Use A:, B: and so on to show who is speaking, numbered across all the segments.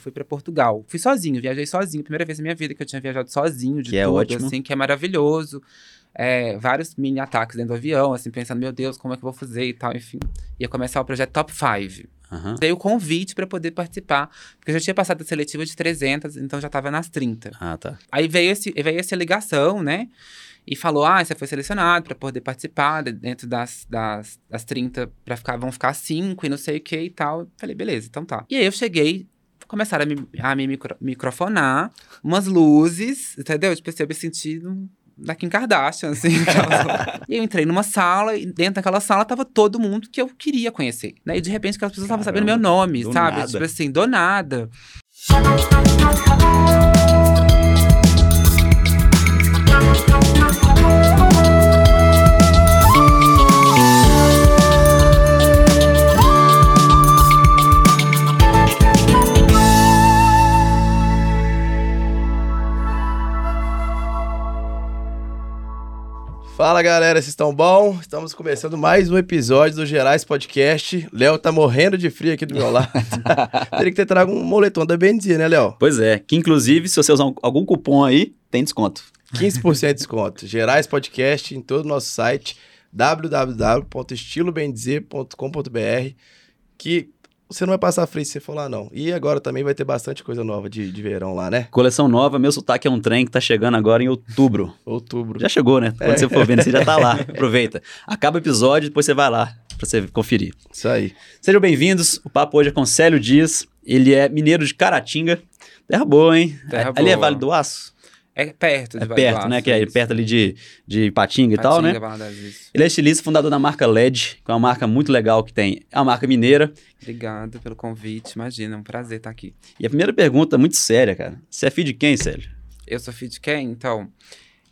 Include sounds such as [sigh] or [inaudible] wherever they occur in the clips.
A: fui para Portugal. Fui sozinho, viajei sozinho. Primeira vez na minha vida que eu tinha viajado sozinho, de
B: Que é
A: tudo,
B: ótimo.
A: assim, que é maravilhoso. É, vários mini ataques dentro do avião, assim, pensando, meu Deus, como é que eu vou fazer e tal, enfim. Ia começar o projeto Top 5.
B: Aham.
A: Dei o convite para poder participar, porque eu já tinha passado a seletiva de 300, então já tava nas 30.
B: Ah, tá.
A: Aí veio, esse, veio essa ligação, né? E falou: ah, você foi selecionado para poder participar de- dentro das, das, das 30, pra ficar, vão ficar 5 e não sei o que e tal. Falei, beleza, então tá. E aí eu cheguei, começaram a me, a me micro- microfonar, umas luzes, entendeu? Tipo assim, eu me senti da Kim Kardashian, assim. [laughs] e eu entrei numa sala, e dentro daquela sala tava todo mundo que eu queria conhecer. Né? E de repente aquelas pessoas estavam sabendo meu nome,
B: do
A: sabe?
B: nada.
A: Tipo assim, do nada.
C: Fala galera, vocês estão bom? Estamos começando mais um episódio do Gerais Podcast. Léo tá morrendo de frio aqui do meu lado. [laughs] Teria que ter trago um moletom da BNZ, né, Léo?
B: Pois é, que inclusive, se você usar um- algum cupom aí, tem desconto.
C: 15% de desconto. Gerais Podcast em todo o nosso site www.estilobnz.com.br que você não vai passar frio se você for lá não. E agora também vai ter bastante coisa nova de, de verão lá, né?
B: Coleção nova, meu sotaque é um trem que tá chegando agora em outubro. [laughs]
C: Outubro.
B: Já chegou, né? Quando
C: É.
B: você for vendo, você já tá lá. [laughs] Aproveita. Acaba o episódio, depois você vai lá pra você conferir.
C: Isso aí.
B: Sejam bem-vindos. O papo hoje é com Célio Dias. Ele é mineiro de Caratinga. Terra boa, hein?
A: Terra
B: Ali é
A: boa.
B: Vale do Aço?
A: É perto de
B: É perto, né?
A: Aço,
B: Que é
A: isso.
B: perto ali de, de Ipatinga e tal, né?
A: Isso.
B: Ele é estilista, fundador da marca LED, que é uma marca muito legal que tem. É uma marca mineira.
A: Obrigado pelo convite. Imagina, é um prazer estar aqui.
B: E a primeira pergunta, muito séria, cara. Você é filho de quem, Célio?
A: Eu sou filho de quem? Então,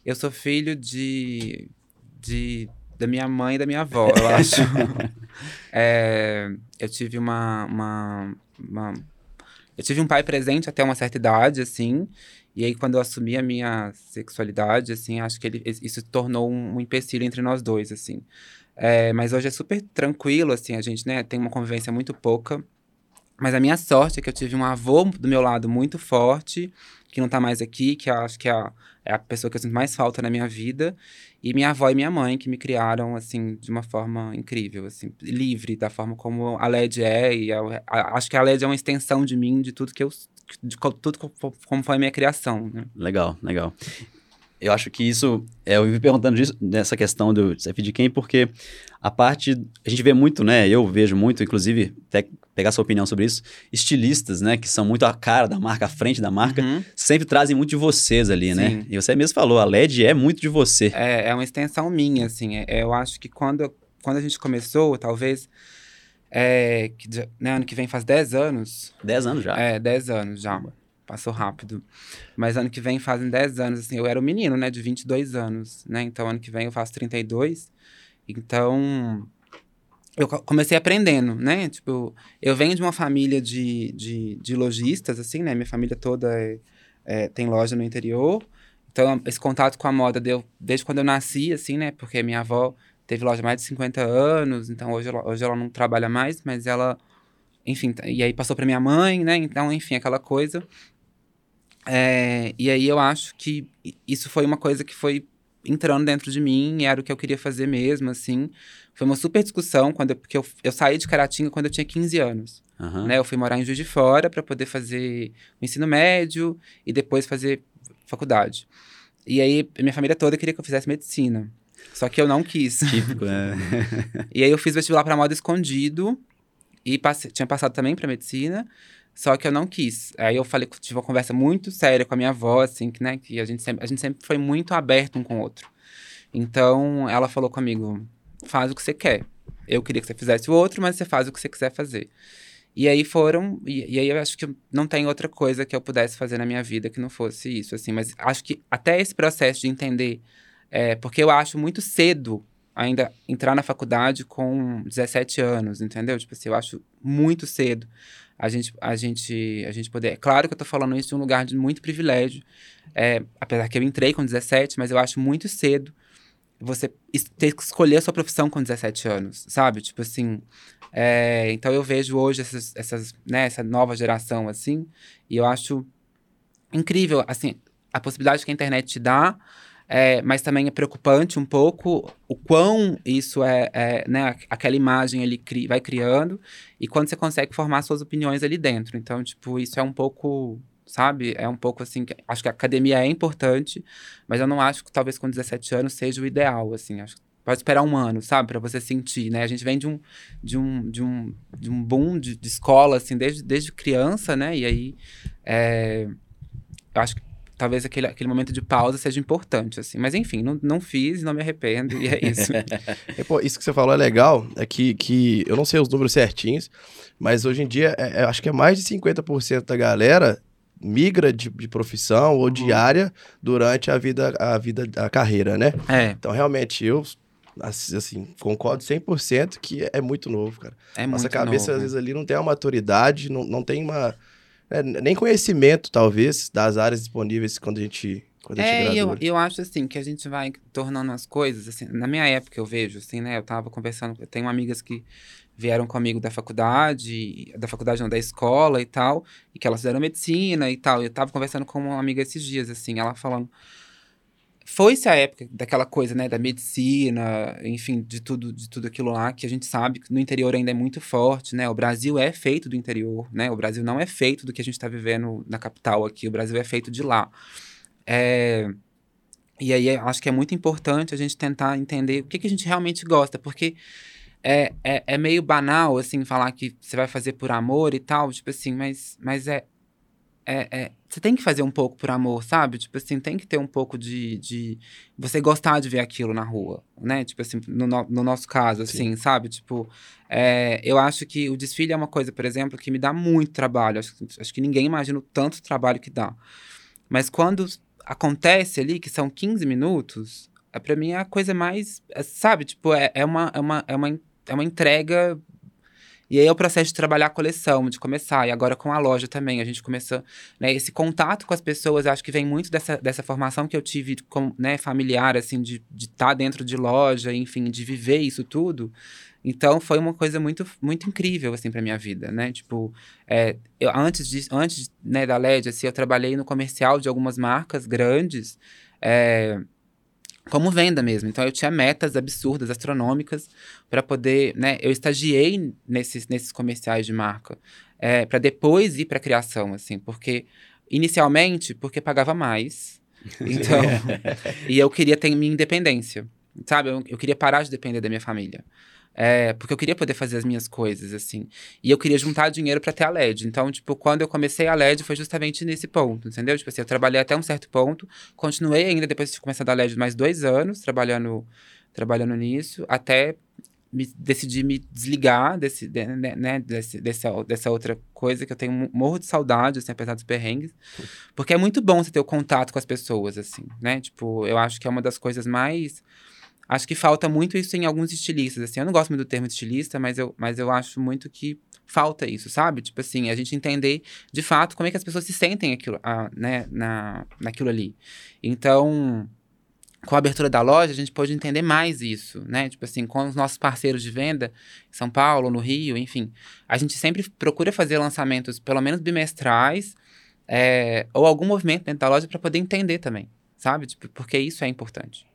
A: eu sou filho de, de da minha mãe e da minha avó, eu [laughs] acho. É, eu tive uma, uma, uma- Eu tive um pai presente até uma certa idade, assim. E aí, quando eu assumi a minha sexualidade, assim, acho que ele, isso tornou um, empecilho entre nós dois, assim. É, mas hoje é super tranquilo, assim, a gente, né, tem uma convivência muito pouca. Mas a minha sorte é que eu tive um avô do meu lado muito forte, que não tá mais aqui, que eu acho que é a, é a pessoa que eu sinto mais falta na minha vida. E minha avó e minha mãe, que me criaram, assim, de uma forma incrível, assim, livre, da forma como a LED é. E a- a- acho que a LED é uma extensão de mim, de tudo que eu. de co- tudo co- como foi a minha criação, né?
B: Legal, legal. Eu acho que isso, é, eu me perguntando disso, dessa questão do você é de quem, porque a parte, a gente vê muito, né, eu vejo muito, inclusive, até pegar sua opinião sobre isso, estilistas, né, que são muito a cara da marca, a frente da marca,
A: Uhum.
B: sempre trazem muito de vocês ali, né?
A: Sim.
B: E você mesmo falou, a LED é muito de você.
A: É, é uma extensão minha, assim. É- eu acho que quando, quando a gente começou, talvez. É, que, né, ano que vem faz 10 anos.
B: 10 anos já.
A: É, 10 anos já. Passou rápido. Mas ano que vem fazem 10 anos, assim. Eu era um menino, né, de 22 anos, né? Então ano que vem eu faço 32. Então. Eu co- comecei aprendendo, né? Tipo, eu venho de uma família de, de, de lojistas, assim, né? Minha família toda é- é, tem loja no interior. Então, esse contato com a moda deu desde quando eu nasci, assim, né? Porque minha avó teve loja mais de 50 anos, então hoje ela, hoje ela não trabalha mais, mas ela, enfim, e aí passou para minha mãe, né? Então, enfim, aquela coisa. É, e aí eu acho que isso foi uma coisa que foi entrando dentro de mim, e era o que eu queria fazer mesmo, assim. Foi uma super discussão, quando eu, porque eu, eu saí de Caratinga quando eu tinha 15 anos
B: Aham.
A: né? Eu fui morar em Juiz de Fora para poder fazer o ensino médio e depois fazer faculdade. E aí, minha família toda queria que eu fizesse medicina. Só que eu não quis. [laughs]
B: Típico, né? [laughs]
A: E aí eu fiz vestibular para moda escondido e passe- tinha passado também para medicina, só que eu não quis. Aí eu falei, tive uma conversa muito séria com a minha avó, assim, que, né, que a gente sempre, a gente sempre foi muito aberto um com o outro. Então, ela falou comigo: "Faz o que você quer. Eu queria que você fizesse o outro, mas você faz o que você quiser fazer." E aí foram, e, e aí eu acho que não tem outra coisa que eu pudesse fazer na minha vida que não fosse isso, assim. Mas acho que até esse processo de entender, é, porque eu acho muito cedo ainda entrar na faculdade com 17 anos, entendeu? Tipo assim, eu acho muito cedo a gente, a gente, a gente poder. É claro que eu tô falando isso de um lugar de muito privilégio, é, apesar que eu entrei com 17, mas eu acho muito cedo você ter que escolher a sua profissão com 17 anos, sabe? Tipo assim, É, então eu vejo hoje essas, essas, né, essa nova geração assim, e eu acho incrível, assim, a possibilidade que a internet te dá, é, mas também é preocupante um pouco o quão isso é, é né, aquela imagem ele cri, vai criando e quando você consegue formar suas opiniões ali dentro. Então, tipo, isso é um pouco, sabe? É um pouco assim, acho que a academia é importante, mas eu não acho que talvez com 17 anos seja o ideal, assim. Acho que pode esperar um ano, sabe, para você sentir, né? A gente vem de um de um de um, de um boom de, de escola assim desde, desde criança, né? E aí é, eu acho que talvez aquele, aquele momento de pausa seja importante, assim. Mas enfim, não, não fiz, não me arrependo, e é [laughs] isso.
C: pô, isso que você falou é legal, é que, que eu não sei os números certinhos, mas hoje em dia, é, é, acho que é mais de 50% da galera migra de, de profissão ou de uhum. área durante a vida, a vida, a carreira, né?
A: É.
C: Então, realmente, eu assim, concordo 100% que é muito novo, cara.
A: É
C: Nossa cabeça,
A: novo.
C: às vezes, ali não tem uma maturidade, não, não tem uma é, nem conhecimento, talvez, das áreas disponíveis quando a gente. Quando
A: é,
C: a gente
A: eu, eu acho assim que a gente vai tornando as coisas, assim, na minha época eu vejo, assim, né? Eu tava conversando, eu tenho amigas que vieram comigo da faculdade, da faculdade não, da escola e tal, e que elas fizeram medicina e tal. Eu tava conversando com uma amiga esses dias, assim, ela falando foi-se a época daquela coisa, né, da medicina, enfim, de tudo, de tudo aquilo lá que a gente sabe que no interior ainda é muito forte, né? O Brasil é feito do interior, né? O Brasil não é feito do que a gente está vivendo na capital aqui. O Brasil é feito de lá. É... E aí acho que é muito importante a gente tentar entender o que, que a gente realmente gosta, porque é, é, é meio banal, assim, falar que você vai fazer por amor e tal, tipo assim, mas, mas é, é, é, você tem que fazer um pouco por amor, sabe? Tipo assim, tem que ter um pouco de, de você gostar de ver aquilo na rua, né? Tipo assim, no, no nosso caso, assim, Sim. sabe? Tipo, é, eu acho que o desfile é uma coisa, por exemplo, que me dá muito trabalho. Acho, acho que ninguém imagina o tanto trabalho que dá. Mas quando acontece ali, que são 15 minutos, é, para mim é a coisa mais, é, sabe? Tipo, é, é, uma, é, uma, é, uma, é uma entrega e aí é o processo de trabalhar a coleção, de começar. E agora com a loja também, a gente começou, né, esse contato com as pessoas, acho que vem muito dessa, dessa formação que eu tive com, né, familiar, assim, de estar tá dentro de loja, enfim, de viver isso tudo. Então foi uma coisa muito, muito incrível assim para minha vida, né? Tipo, é, eu, antes de, antes né, da LED, assim, eu trabalhei no comercial de algumas marcas grandes. É, como venda mesmo. Então eu tinha metas absurdas, astronômicas, para poder, né? Eu estagiei nesses, nesses comerciais de marca, é, para depois ir para criação, assim, porque inicialmente porque pagava mais, [laughs] então e eu queria ter minha independência, sabe? Eu, eu queria parar de depender da minha família. É, porque eu queria poder fazer as minhas coisas, assim. E eu queria juntar dinheiro para ter a LED. Então, tipo, quando eu comecei a LED foi justamente nesse ponto, entendeu? Tipo assim, eu trabalhei até um certo ponto, continuei ainda depois de começar a dar LED mais dois anos trabalhando, trabalhando nisso, até me, decidi me desligar desse, de, né, né, desse, dessa, dessa outra coisa que eu tenho morro de saudade, assim, apesar dos perrengues. Porque é muito bom você ter o contato com as pessoas, assim, né? Tipo, eu acho que é uma das coisas mais Acho que falta muito isso em alguns estilistas, assim. Eu não gosto muito do termo estilista, mas eu, mas eu acho muito que falta isso, sabe? Tipo assim, a gente entender de fato como é que as pessoas se sentem aquilo, a, né, na, naquilo ali. Então, com a abertura da loja, a gente pode entender mais isso, né? Tipo assim, com os nossos parceiros de venda, em São Paulo, no Rio, enfim. A gente sempre procura fazer lançamentos, pelo menos bimestrais, é, ou algum movimento dentro da loja para poder entender também, sabe? Tipo, porque isso é importante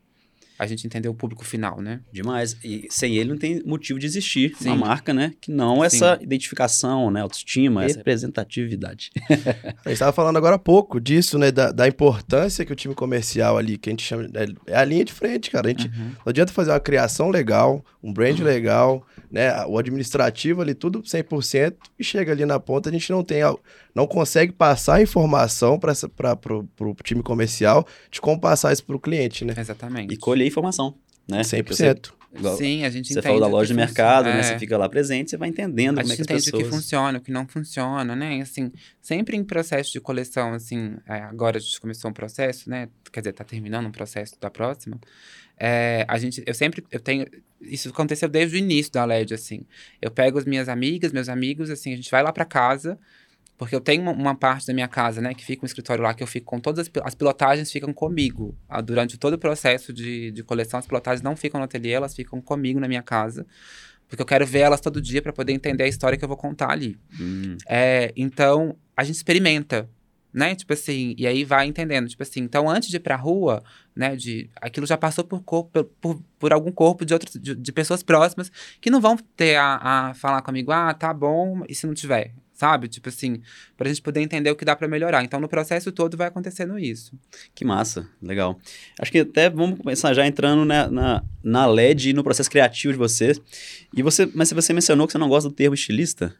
A: a gente entender o público final, né?
B: Demais. E sem ele não tem motivo de existir Sim. uma marca, né? Que não essa Sim. identificação, né? Autoestima, essa representatividade. [laughs]
C: a gente estava falando agora há pouco disso, né? Da, da, importância que o time comercial ali, que a gente chama. É a linha de frente, cara. A gente uhum. não adianta fazer uma criação legal, um brand uhum. legal, né? O administrativo ali, tudo 100%, e chega ali na ponta, a gente não tem não consegue passar informação para o time comercial de como passar isso para o cliente, né?
A: Exatamente.
B: E colher informação, né?
C: 100%.
A: Igual Sim, a gente
B: você
A: entende.
B: Você falou da loja de mercado, é. né? Você fica lá presente, você vai entendendo a como é que as pessoas...
A: A gente entende o que funciona, o que não funciona, né? Assim, sempre em processo de coleção, assim, é, agora a gente começou um processo, né? Quer dizer, tá terminando um processo da próxima. É, a gente, eu sempre, eu tenho, isso aconteceu desde o início da LED, assim. Eu pego as minhas amigas, meus amigos, assim, a gente vai lá para casa, porque eu tenho uma, uma, parte da minha casa, né, que fica um escritório lá, que eu fico com todas as, as pilotagens ficam comigo. Ah, durante todo o processo de, de coleção, as pilotagens não ficam no ateliê, elas ficam comigo na minha casa. Porque eu quero ver elas todo dia para poder entender a história que eu vou contar ali.
B: Hum.
A: É, então, a gente experimenta, né? Tipo assim, e aí vai entendendo. Tipo assim, então antes de ir pra rua, né? De, aquilo já passou por, corpo, por, por algum corpo de, outros, de, de pessoas próximas que não vão ter a, a falar comigo, ah, tá bom, e se não tiver? Sabe? Tipo assim, pra gente poder entender o que dá para melhorar. Então, no processo todo vai acontecendo isso.
B: Que massa, legal. Acho que até vamos começar já entrando na, na, na LED e no processo criativo de você. E você, mas você mencionou que você não gosta do termo estilista?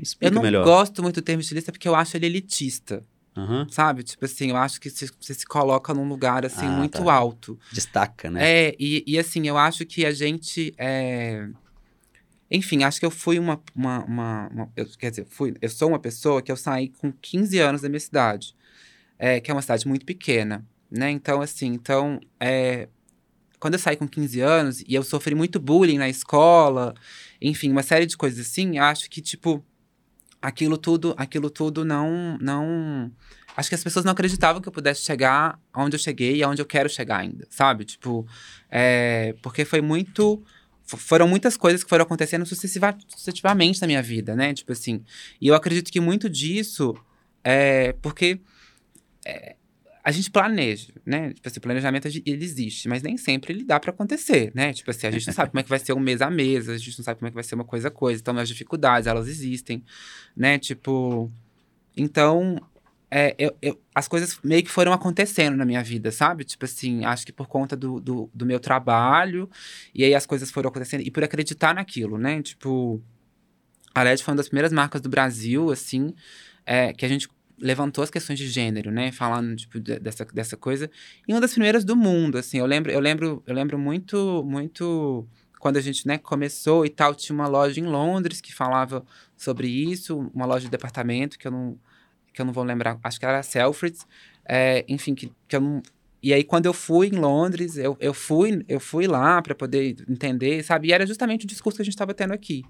B: Explica
A: eu não
B: melhor.
A: gosto muito do termo estilista porque eu acho ele elitista.
B: Aham.
A: Sabe? Tipo assim, eu acho que você se coloca num lugar, assim,
B: Ah,
A: muito
B: tá.
A: alto.
B: Destaca, né?
A: É, e, e assim, eu acho que a gente. é, Enfim, acho que eu fui uma. uma, uma- uma- eu- quer dizer, fui, eu sou uma pessoa que eu saí com 15 anos da minha cidade, é, que é uma cidade muito pequena, né? Então, assim, então. é, quando eu saí com 15 anos e eu sofri muito bullying na escola, enfim, uma série de coisas assim, acho que, tipo, aquilo tudo, aquilo tudo não. não Acho que as pessoas não acreditavam que eu pudesse chegar onde eu cheguei e aonde eu quero chegar ainda, sabe? Tipo, é, porque foi muito. fo- Foram muitas coisas que foram acontecendo sucessiva, sucessivamente na minha vida, né? Tipo assim. E eu acredito que muito disso é porque é, a gente planeja, né? Tipo assim, o planejamento ele existe, mas nem sempre ele dá pra acontecer, né? Tipo assim, a gente não sabe como é que vai ser um mês a mês, a gente não sabe como é que vai ser uma coisa a coisa. Então, as dificuldades, elas existem, né? Tipo. Então, é, eu, eu- as coisas meio que foram acontecendo na minha vida, sabe? Tipo assim, acho que por conta do, do, do meu trabalho, e aí as coisas foram acontecendo, e por acreditar naquilo, né? Tipo, a LED foi uma das primeiras marcas do Brasil, assim, é, que a gente levantou as questões de gênero, né? Falando, tipo, de- dessa, dessa coisa. E uma das primeiras do mundo, assim. Eu lembro, eu lembro, eu lembro muito, muito... Quando a gente, né, começou e tal, tinha uma loja em Londres que falava sobre isso, uma loja de departamento que eu não, que eu não vou lembrar, acho que era a Selfridges, é, enfim, que, que eu não... E aí, quando eu fui em Londres, eu, eu, fui, eu fui lá para poder entender, sabe? E era justamente o discurso que a gente estava tendo aqui,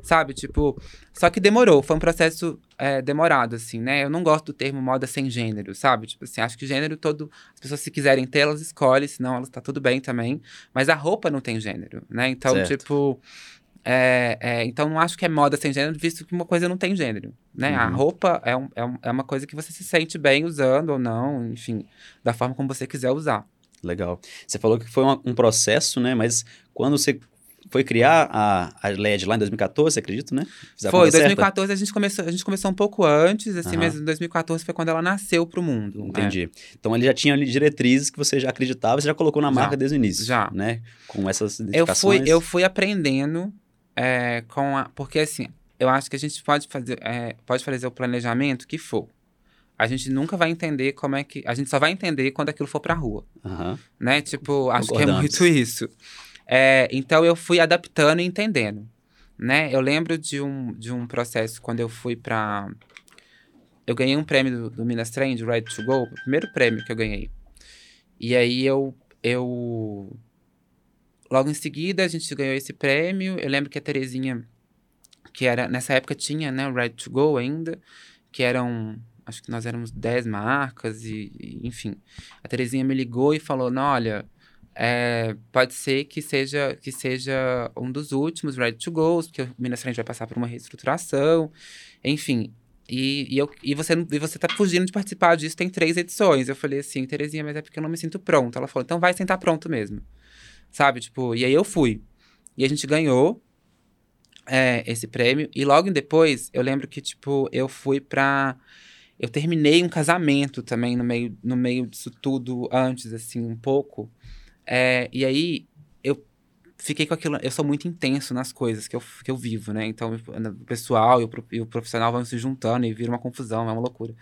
A: sabe? Tipo, só que demorou, foi um processo é, demorado, assim, né? Eu não gosto do termo moda sem gênero, sabe? Tipo assim, acho que gênero todo. As pessoas, se quiserem ter, elas escolhem, senão elas tá tudo bem também. Mas a roupa não tem gênero, né? Então,
B: Certo.
A: tipo. É, é, então, não acho que é moda sem gênero, visto que uma coisa não tem gênero, né? A
B: Uhum.
A: roupa é, um- é, um- é uma coisa que você se sente bem usando ou não, enfim, da forma como você quiser usar.
B: Legal. Você falou que foi uma- um processo, né? Mas quando você foi criar a, a LED lá em 2014, acredito, né? Fiz a
A: Foi,
B: certa?
A: 2014 a gente começou, a gente começou um pouco antes, assim,
B: Aham.
A: mas em 2014 foi quando ela nasceu pro mundo. né?
B: Entendi. Então ele já tinha ali diretrizes que você já acreditava, você já colocou na
A: Já.
B: marca desde o início.
A: Já.
B: Né? Com essas
A: Eu fui, eu fui aprendendo é, com a. Porque assim, eu acho que a gente pode fazer, é, pode fazer o planejamento que for. A gente nunca vai entender como é que. A gente só vai entender quando aquilo for pra rua.
B: Aham.
A: né? Tipo, acho que é muito isso. É, então eu fui adaptando e entendendo, né? Eu lembro de um, de um processo quando eu fui pra... Eu ganhei um prêmio do, do Minas Trend, Right to Go, o primeiro prêmio que eu ganhei. E aí eu, eu... Logo em seguida a gente ganhou esse prêmio. Eu lembro que a Terezinha, que era... Nessa época tinha, né, o Right to Go ainda, que eram... Acho que nós éramos 10 marcas e, e, enfim. A Terezinha me ligou e falou: "Não, olha, é, pode ser que seja, que seja um dos últimos Ready to Go, porque o Minas Trend vai passar por uma reestruturação, enfim. E, e, eu, e, você, e você tá fugindo de participar disso, tem três edições. Eu falei assim, Terezinha, mas é porque eu não me sinto pronto. Ela falou, então vai sentar pronto mesmo. Sabe, tipo, e aí eu fui. E a gente ganhou é, esse prêmio. E logo depois, eu lembro que, tipo, eu fui pra. Eu terminei um casamento também no meio, no meio disso tudo, antes, assim, um pouco. É, e aí, eu fiquei com aquilo. Eu sou muito intenso nas coisas que eu, que eu vivo, né? Então, o pessoal e o, e o profissional vão se juntando e vira uma confusão, é uma loucura.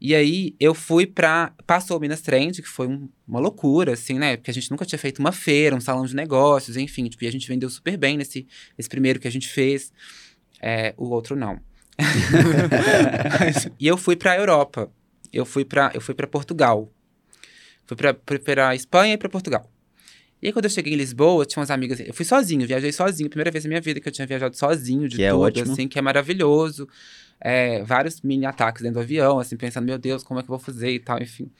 A: E aí, eu fui pra. Passou o Minas Trend, que foi um- uma loucura, assim, né? Porque a gente nunca tinha feito uma feira, um salão de negócios, enfim. Tipo, e a gente vendeu super bem nesse, nesse primeiro que a gente fez. É, o outro não. [laughs] e eu fui pra Europa. Eu fui pra, eu fui pra Portugal. Fui pra, fui pra Espanha e pra Portugal. E aí, quando eu cheguei em Lisboa, tinha umas amigas. Eu fui sozinho, viajei sozinho. Primeira vez na minha vida que eu tinha viajado sozinho, de
B: Que é
A: tudo,
B: ótimo.
A: assim, que é maravilhoso. É, vários mini ataques dentro do avião, assim, pensando, meu Deus, como é que eu vou fazer e tal, enfim.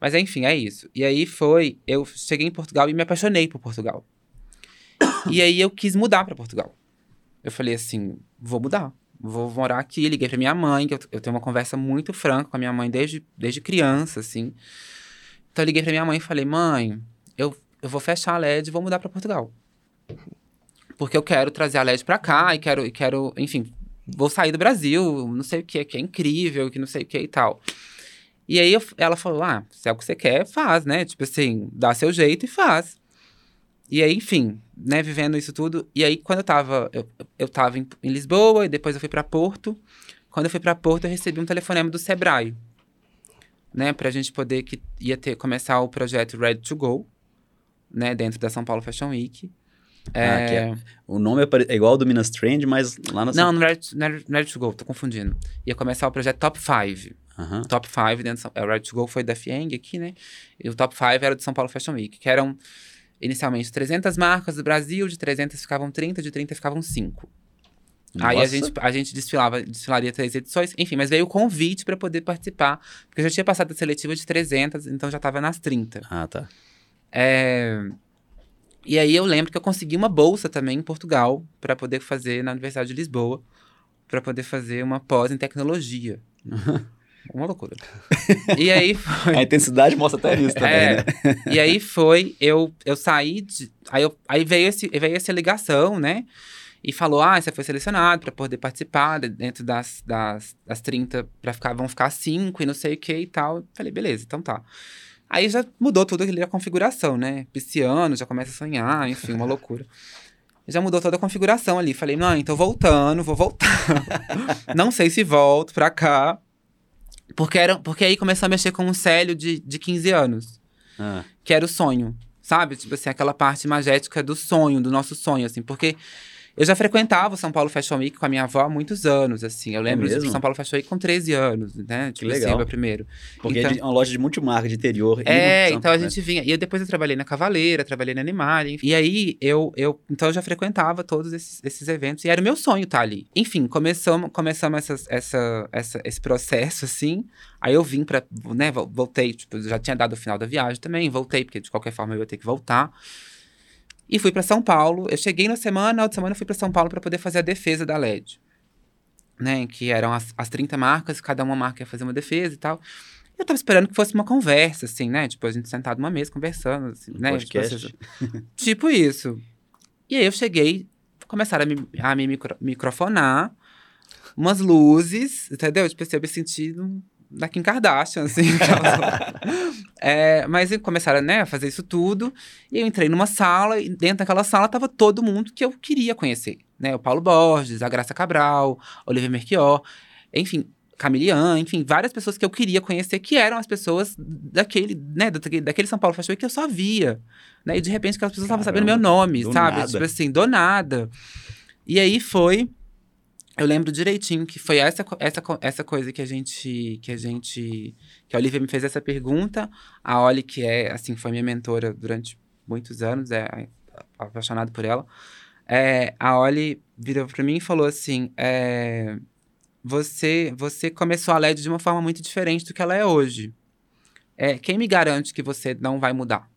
A: Mas enfim, é isso. E aí foi. Eu cheguei em Portugal e me apaixonei por Portugal. e aí eu quis mudar pra Portugal. eu falei assim, vou mudar. Vou morar aqui. Liguei pra minha mãe, que eu, eu tenho uma conversa muito franca com a minha mãe desde, desde criança, assim. Então eu liguei pra minha mãe e falei, mãe, eu, eu vou fechar a LED e vou mudar para Portugal. Porque eu quero trazer a LED pra cá e quero, e quero, enfim, vou sair do Brasil, não sei o que, que é incrível, que não sei o que e tal. E aí eu, ela falou: ah, se é o que você quer, faz, né? Tipo assim, dá seu jeito e faz. E aí, enfim, né, vivendo isso tudo. E aí, quando eu tava, eu, eu tava em, em Lisboa e depois eu fui para Porto. Quando eu fui para Porto, eu recebi um telefonema do Sebrae, né, pra gente poder que ia ter começar o projeto Ready to Go, né, dentro da São Paulo Fashion Week.
B: É... Ah, é, o nome é, igual ao do Minas Trend, mas lá na
A: Não, no Ready, Ready to Go, tô confundindo. Ia começar o projeto Top 5. Uhum. Top 5 dentro do, o Ready to Go foi da Fieng aqui, né? E o Top 5 era do São Paulo Fashion Week, que eram inicialmente 300 marcas do Brasil, de 300 ficavam 30, de 30 ficavam 5. Nossa. Aí a gente, a gente desfilava, desfilaria três edições, enfim, mas veio o convite para poder participar, porque eu já tinha passado a seletiva de 300, então já estava nas 30.
B: Ah, tá.
A: É... E aí eu lembro que eu consegui uma bolsa também em Portugal para poder fazer na Universidade de Lisboa, para poder fazer uma pós em tecnologia. [laughs] Uma loucura. e aí foi... [laughs]
B: A intensidade mostra até isso também, é, né?
A: E aí foi, eu, eu saí de... Aí, eu, aí veio, esse, veio essa ligação, né? E falou, ah, você foi selecionado para poder participar dentro das, das, das 30, para ficar, vão ficar 5 e não sei o que e tal. Eu falei, beleza, então tá. Aí já mudou tudo a configuração, né? Pisciano, já começa a sonhar, enfim, uma [laughs] loucura. Já mudou toda a configuração ali. Falei, não, então voltando, vou voltar. [laughs] não sei se volto pra cá. Porque, era, porque aí começou a mexer com um Célio de, de 15 anos. Ah. Que era o sonho, sabe? Tipo assim, aquela parte magética do sonho, do nosso sonho, assim. Porque eu já frequentava o São Paulo Fashion Week com a minha avó há muitos anos, assim. Eu lembro é do São Paulo Fashion Week com 13 anos, né?
B: Tipo que legal.
A: Assim, primeiro.
B: Porque então, é uma loja de multimarca de interior.
A: É, então a gente vinha. E depois eu trabalhei na Cavaleira, trabalhei na Animal, enfim. E aí eu, eu, então eu já frequentava todos esses, esses eventos e era o meu sonho estar ali. Enfim, começamos, começamos essa, essa, essa, esse processo, assim. Aí eu vim pra, né, voltei, tipo, já tinha dado o final da viagem também, voltei, porque de qualquer forma eu ia ter que voltar. E fui para São Paulo. Eu cheguei na semana, na outra semana eu fui para São Paulo para poder fazer a defesa da LED. Né, que eram as, as 30 marcas, cada uma marca ia fazer uma defesa e tal. Eu tava esperando que fosse uma conversa, assim, né? Tipo, a gente sentado numa mesa conversando, assim, um né?
B: Podcast.
A: Tipo, [laughs] tipo, isso. E aí eu cheguei, começaram a me, a me micro, microfonar, umas luzes, entendeu? Tipo, assim, eu me senti da Kim Kardashian, assim. [laughs] é, mas começaram né, a fazer isso tudo. E eu entrei numa sala, e dentro daquela sala tava todo mundo que eu queria conhecer. Né? O Paulo Borges, a Graça Cabral, Olivia Merquior, enfim, Camilian, enfim, várias pessoas que eu queria conhecer, que eram as pessoas daquele, né, daquele São Paulo Fashion Week que eu só via. Né? E de repente aquelas pessoas estavam sabendo meu nome, sabe? Nada. Tipo assim, do nada. E aí foi eu lembro direitinho que foi essa, essa, essa coisa que a gente que a gente que a Olivia me fez essa pergunta. A Oli que é assim foi minha mentora durante muitos anos é apaixonado por ela. É, a Oli virou para mim e falou assim é, você você começou a LED de uma forma muito diferente do que ela é hoje. É, quem me garante que você não vai mudar?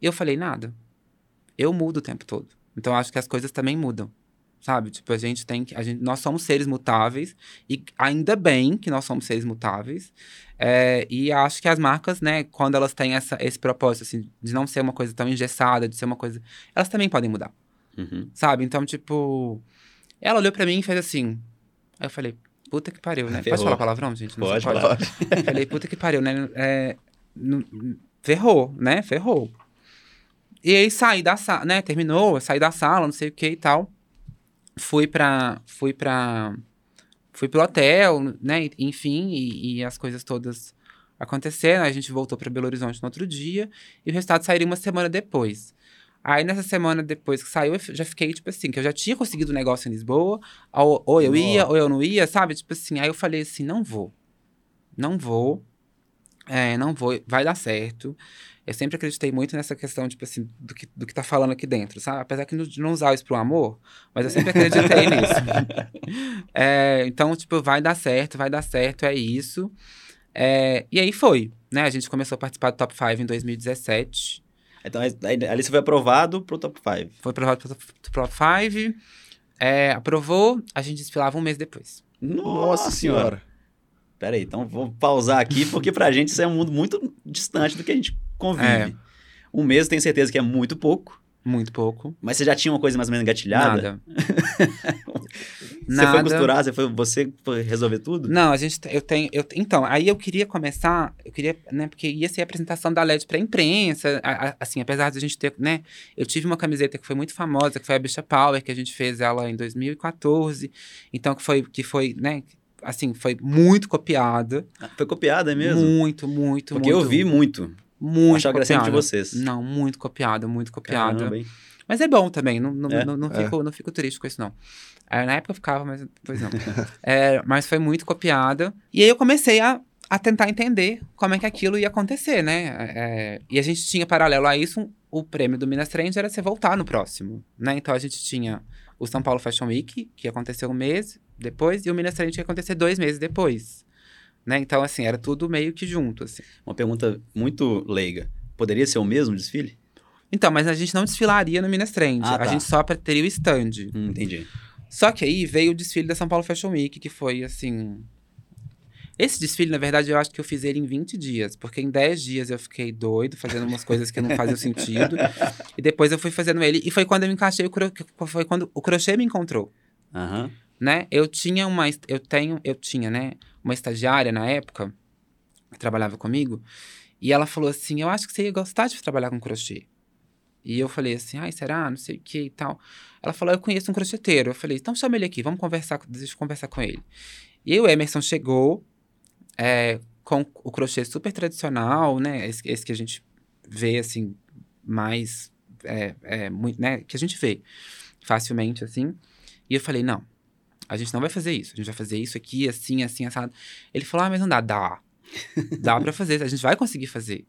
A: Eu falei nada. Eu mudo o tempo todo. Então acho que as coisas também mudam sabe? Tipo, a gente tem que. A gente, nós somos seres mutáveis, e ainda bem que nós somos seres mutáveis. É, e acho que as marcas, né, quando elas têm essa, esse propósito, assim, de não ser uma coisa tão engessada, de ser uma coisa. Elas também podem mudar. Uhum. Sabe? Então, tipo. Ela olhou para mim e fez assim. Aí eu falei, puta que pariu, né? Ferrou. Pode falar palavrão, gente?
B: Não pode, pode. pode.
A: falei, puta que pariu, né? É, ferrou, né? Ferrou. E aí saí da sala, né? Terminou, saí da sala, não sei o que e tal fui para fui para fui pro hotel, né? Enfim, e, e, as coisas todas aconteceram. A gente voltou para Belo Horizonte no outro dia e o resultado sairia uma semana depois. Aí, nessa semana depois que saiu, eu já fiquei, tipo assim, que eu já tinha conseguido um negócio em Lisboa, ou, ou eu ia, ou eu não ia, sabe? Tipo assim, aí eu falei assim, não vou. Não vou. É, não vou, vai dar certo. Eu sempre acreditei muito nessa questão, tipo assim, do que, do que tá falando aqui dentro, sabe? Apesar de não usar isso pro amor, mas eu sempre acreditei [laughs] nisso. É, então, tipo, vai dar certo, vai dar certo, é isso. É, e aí foi, né? A gente começou a participar do Top 5 em 2017.
B: Então, aí, ali você foi aprovado pro top 5.
A: Foi aprovado pro top 5. É, aprovou, a gente desfilava um mês depois.
C: Nossa, senhora.
B: Pera aí, então vou pausar aqui, porque pra gente isso é um mundo muito distante do que a gente convive. É. Um mês, tenho certeza que é muito pouco.
A: Muito pouco.
B: Mas você já tinha uma coisa mais ou menos engatilhada?
A: Nada. [laughs]
B: você Nada. foi costurar? Você foi, você foi resolver tudo?
A: Não, a gente, eu tenho, eu, então, aí eu queria começar, eu queria, né, porque ia ser a apresentação da LED pra imprensa, a, a, assim, apesar de a gente ter, né, eu tive uma camiseta que foi muito famosa, que foi a Bicha Power, que a gente fez ela em 2014, então que foi, que foi, né, assim, foi muito copiada.
B: Ah, foi copiada mesmo?
A: Muito, muito,
B: Porque
A: muito.
B: eu vi muito.
A: Muito
B: Achava copiada. de vocês.
A: Não, muito copiada, muito copiada. mas é bom também, não, não,
B: é?
A: não, não, fico, é. não fico triste com isso, não. É, na época eu ficava, mas depois não. [laughs] É, mas foi muito copiada. E aí eu comecei a, a tentar entender como é que aquilo ia acontecer, né? É, e a gente tinha, paralelo a isso, um, o prêmio do Minas Trend era você voltar no próximo, né? Então a gente tinha o São Paulo Fashion Week, que aconteceu um mês depois, e o Minas Trend ia acontecer dois meses depois. Né? Então, assim, era tudo meio que junto. Assim.
B: Uma pergunta muito leiga. Poderia ser o mesmo desfile?
A: Então, mas a gente não desfilaria no Minas Trend. Ah, tá. A gente só teria o stand.
B: Hum, entendi.
A: Só que aí veio o desfile da São Paulo Fashion Week, que foi assim. Esse desfile, na verdade, eu acho que eu fiz ele em 20 dias, porque em 10 dias eu fiquei doido, fazendo umas coisas que não faziam sentido. [laughs] E depois eu fui fazendo ele. E foi quando eu me encaixei, o cro... foi quando o crochê me encontrou.
B: Uhum.
A: Né? Eu tinha uma. Eu tenho. Eu tinha, né? uma estagiária na época, que trabalhava comigo, e ela falou assim: Eu acho que você ia gostar de trabalhar com crochê. E eu falei assim: Ai, será? Não sei o que e tal. Ela falou: Eu conheço um crocheteiro. Eu falei: Então chama ele aqui, vamos conversar, deixa eu conversar com ele. E o Emerson chegou é, com o crochê super tradicional, né? Esse, esse que a gente vê assim, mais. É, é, muito, né? Que a gente vê facilmente assim. E eu falei: Não, a gente não vai fazer isso. A gente vai fazer isso aqui, assim, assim, assado. Ele falou, ah, mas não dá. Dá. [laughs] Dá pra fazer. A gente vai conseguir fazer.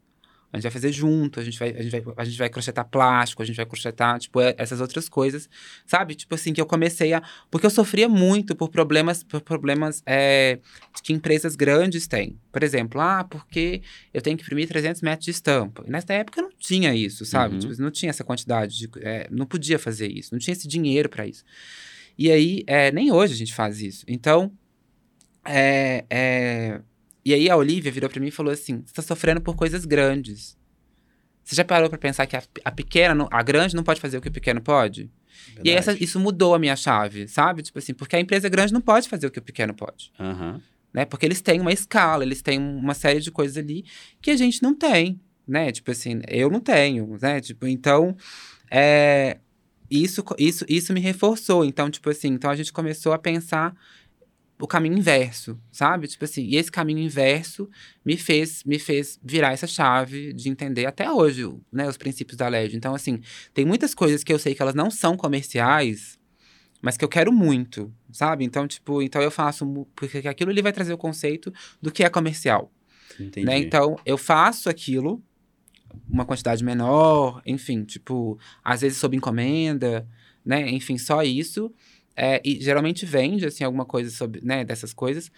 A: A gente vai fazer junto, a gente vai, a gente vai, a gente vai crochetar plástico, a gente vai crochetar, tipo, é, essas outras coisas, sabe? Tipo assim, que eu comecei a... Porque eu sofria muito por problemas, por problemas é, que empresas grandes têm. Por exemplo, ah, porque eu tenho que imprimir 300 metros de estampa. E nessa época não tinha isso, sabe? Uhum. Tipo, não tinha essa quantidade, de, é, não podia fazer isso, não tinha esse dinheiro para isso. E aí, é, nem hoje a gente faz isso. Então, é, é... e aí a Olivia virou para mim e falou assim: você tá sofrendo por coisas grandes. Você já parou para pensar que a, a, pequena, a grande não pode fazer o que o pequeno pode? Verdade. E aí essa, isso mudou a minha chave, sabe? Tipo assim, porque a empresa grande não pode fazer o que o pequeno pode.
B: Uhum.
A: Né? Porque eles têm uma escala, eles têm uma série de coisas ali que a gente não tem, né? Tipo assim, eu não tenho, né? Tipo, então, é, isso, isso, isso me reforçou. Então, tipo assim, então a gente começou a pensar o caminho inverso, sabe? Tipo assim, e esse caminho inverso me fez me fez virar essa chave de entender até hoje, né, os princípios da LED. Então, assim, tem muitas coisas que eu sei que elas não são comerciais, mas que eu quero muito, sabe? Então, tipo, então eu faço porque aquilo ele vai trazer o conceito do que é comercial.
B: Entendi.
A: Né? Então, eu faço aquilo uma quantidade menor, enfim, tipo, às vezes sob encomenda, né? Enfim, só isso. É, e geralmente vende, assim, alguma coisa sobre, né, dessas coisas.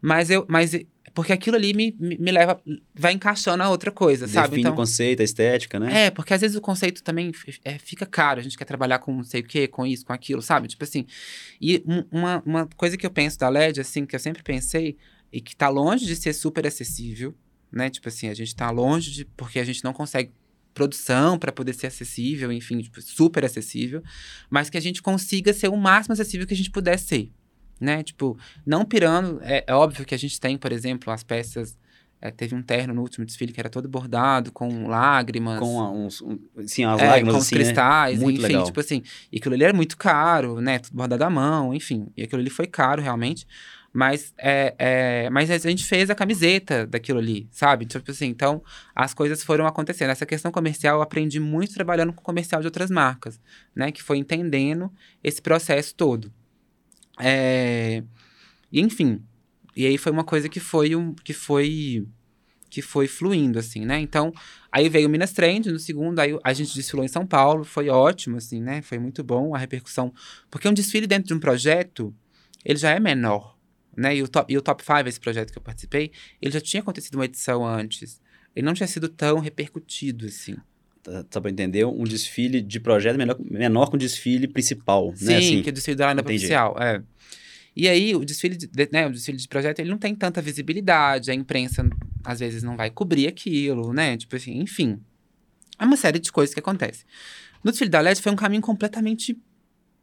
A: Mas eu, mas porque aquilo ali me, me, leva, vai encaixando a outra coisa,
B: Define
A: sabe? Então,
B: o conceito, a estética, né?
A: É, porque às vezes o conceito também é, fica caro, a gente quer trabalhar com não sei o quê, com isso, com aquilo, sabe? Tipo assim, e uma, uma coisa que eu penso da LED, assim, que eu sempre pensei, e que tá longe de ser super acessível, né? Tipo assim, a gente está longe de. Porque a gente não consegue produção para poder ser acessível, enfim, tipo, super acessível, mas que a gente consiga ser o máximo acessível que a gente puder ser, né? Tipo, não pirando, é, é óbvio que a gente tem, por exemplo, as peças é, teve um terno no último desfile que era todo bordado, com lágrimas.
B: Com uns. Um, sim, as
A: é,
B: lágrimas
A: com
B: assim,
A: os cristais,
B: né? Muito
A: enfim,
B: legal.
A: tipo assim. E aquilo ali era muito caro, né? Tudo bordado à mão, enfim. E aquilo ali foi caro, realmente. Mas, é, é, mas a gente fez a camiseta daquilo ali, sabe? Tipo assim, então as coisas foram acontecendo. Essa questão comercial eu aprendi muito trabalhando com comercial de outras marcas, né? Que foi entendendo esse processo todo. É, enfim, e aí foi uma coisa que foi um, que foi que foi fluindo assim, né? Então, aí veio o Minas Trend no segundo, aí a gente desfilou em São Paulo, foi ótimo assim, né? Foi muito bom a repercussão, porque um desfile dentro de um projeto, ele já é menor, né? E o top, e o top 5, esse projeto que eu participei, ele já tinha acontecido uma edição antes. Ele não tinha sido tão repercutido, assim.
B: tá- só pra entender, um desfile de projeto menor, menor que um desfile principal,
A: Sim,
B: né? Assim,
A: que o desfile da
B: entendi.
A: oficial, é. E aí, o desfile, de, né, o desfile de projeto, ele não tem tanta visibilidade, a imprensa, às vezes, não vai cobrir aquilo, né? Tipo assim, enfim. É uma série de coisas que acontecem. No desfile da LED foi um caminho completamente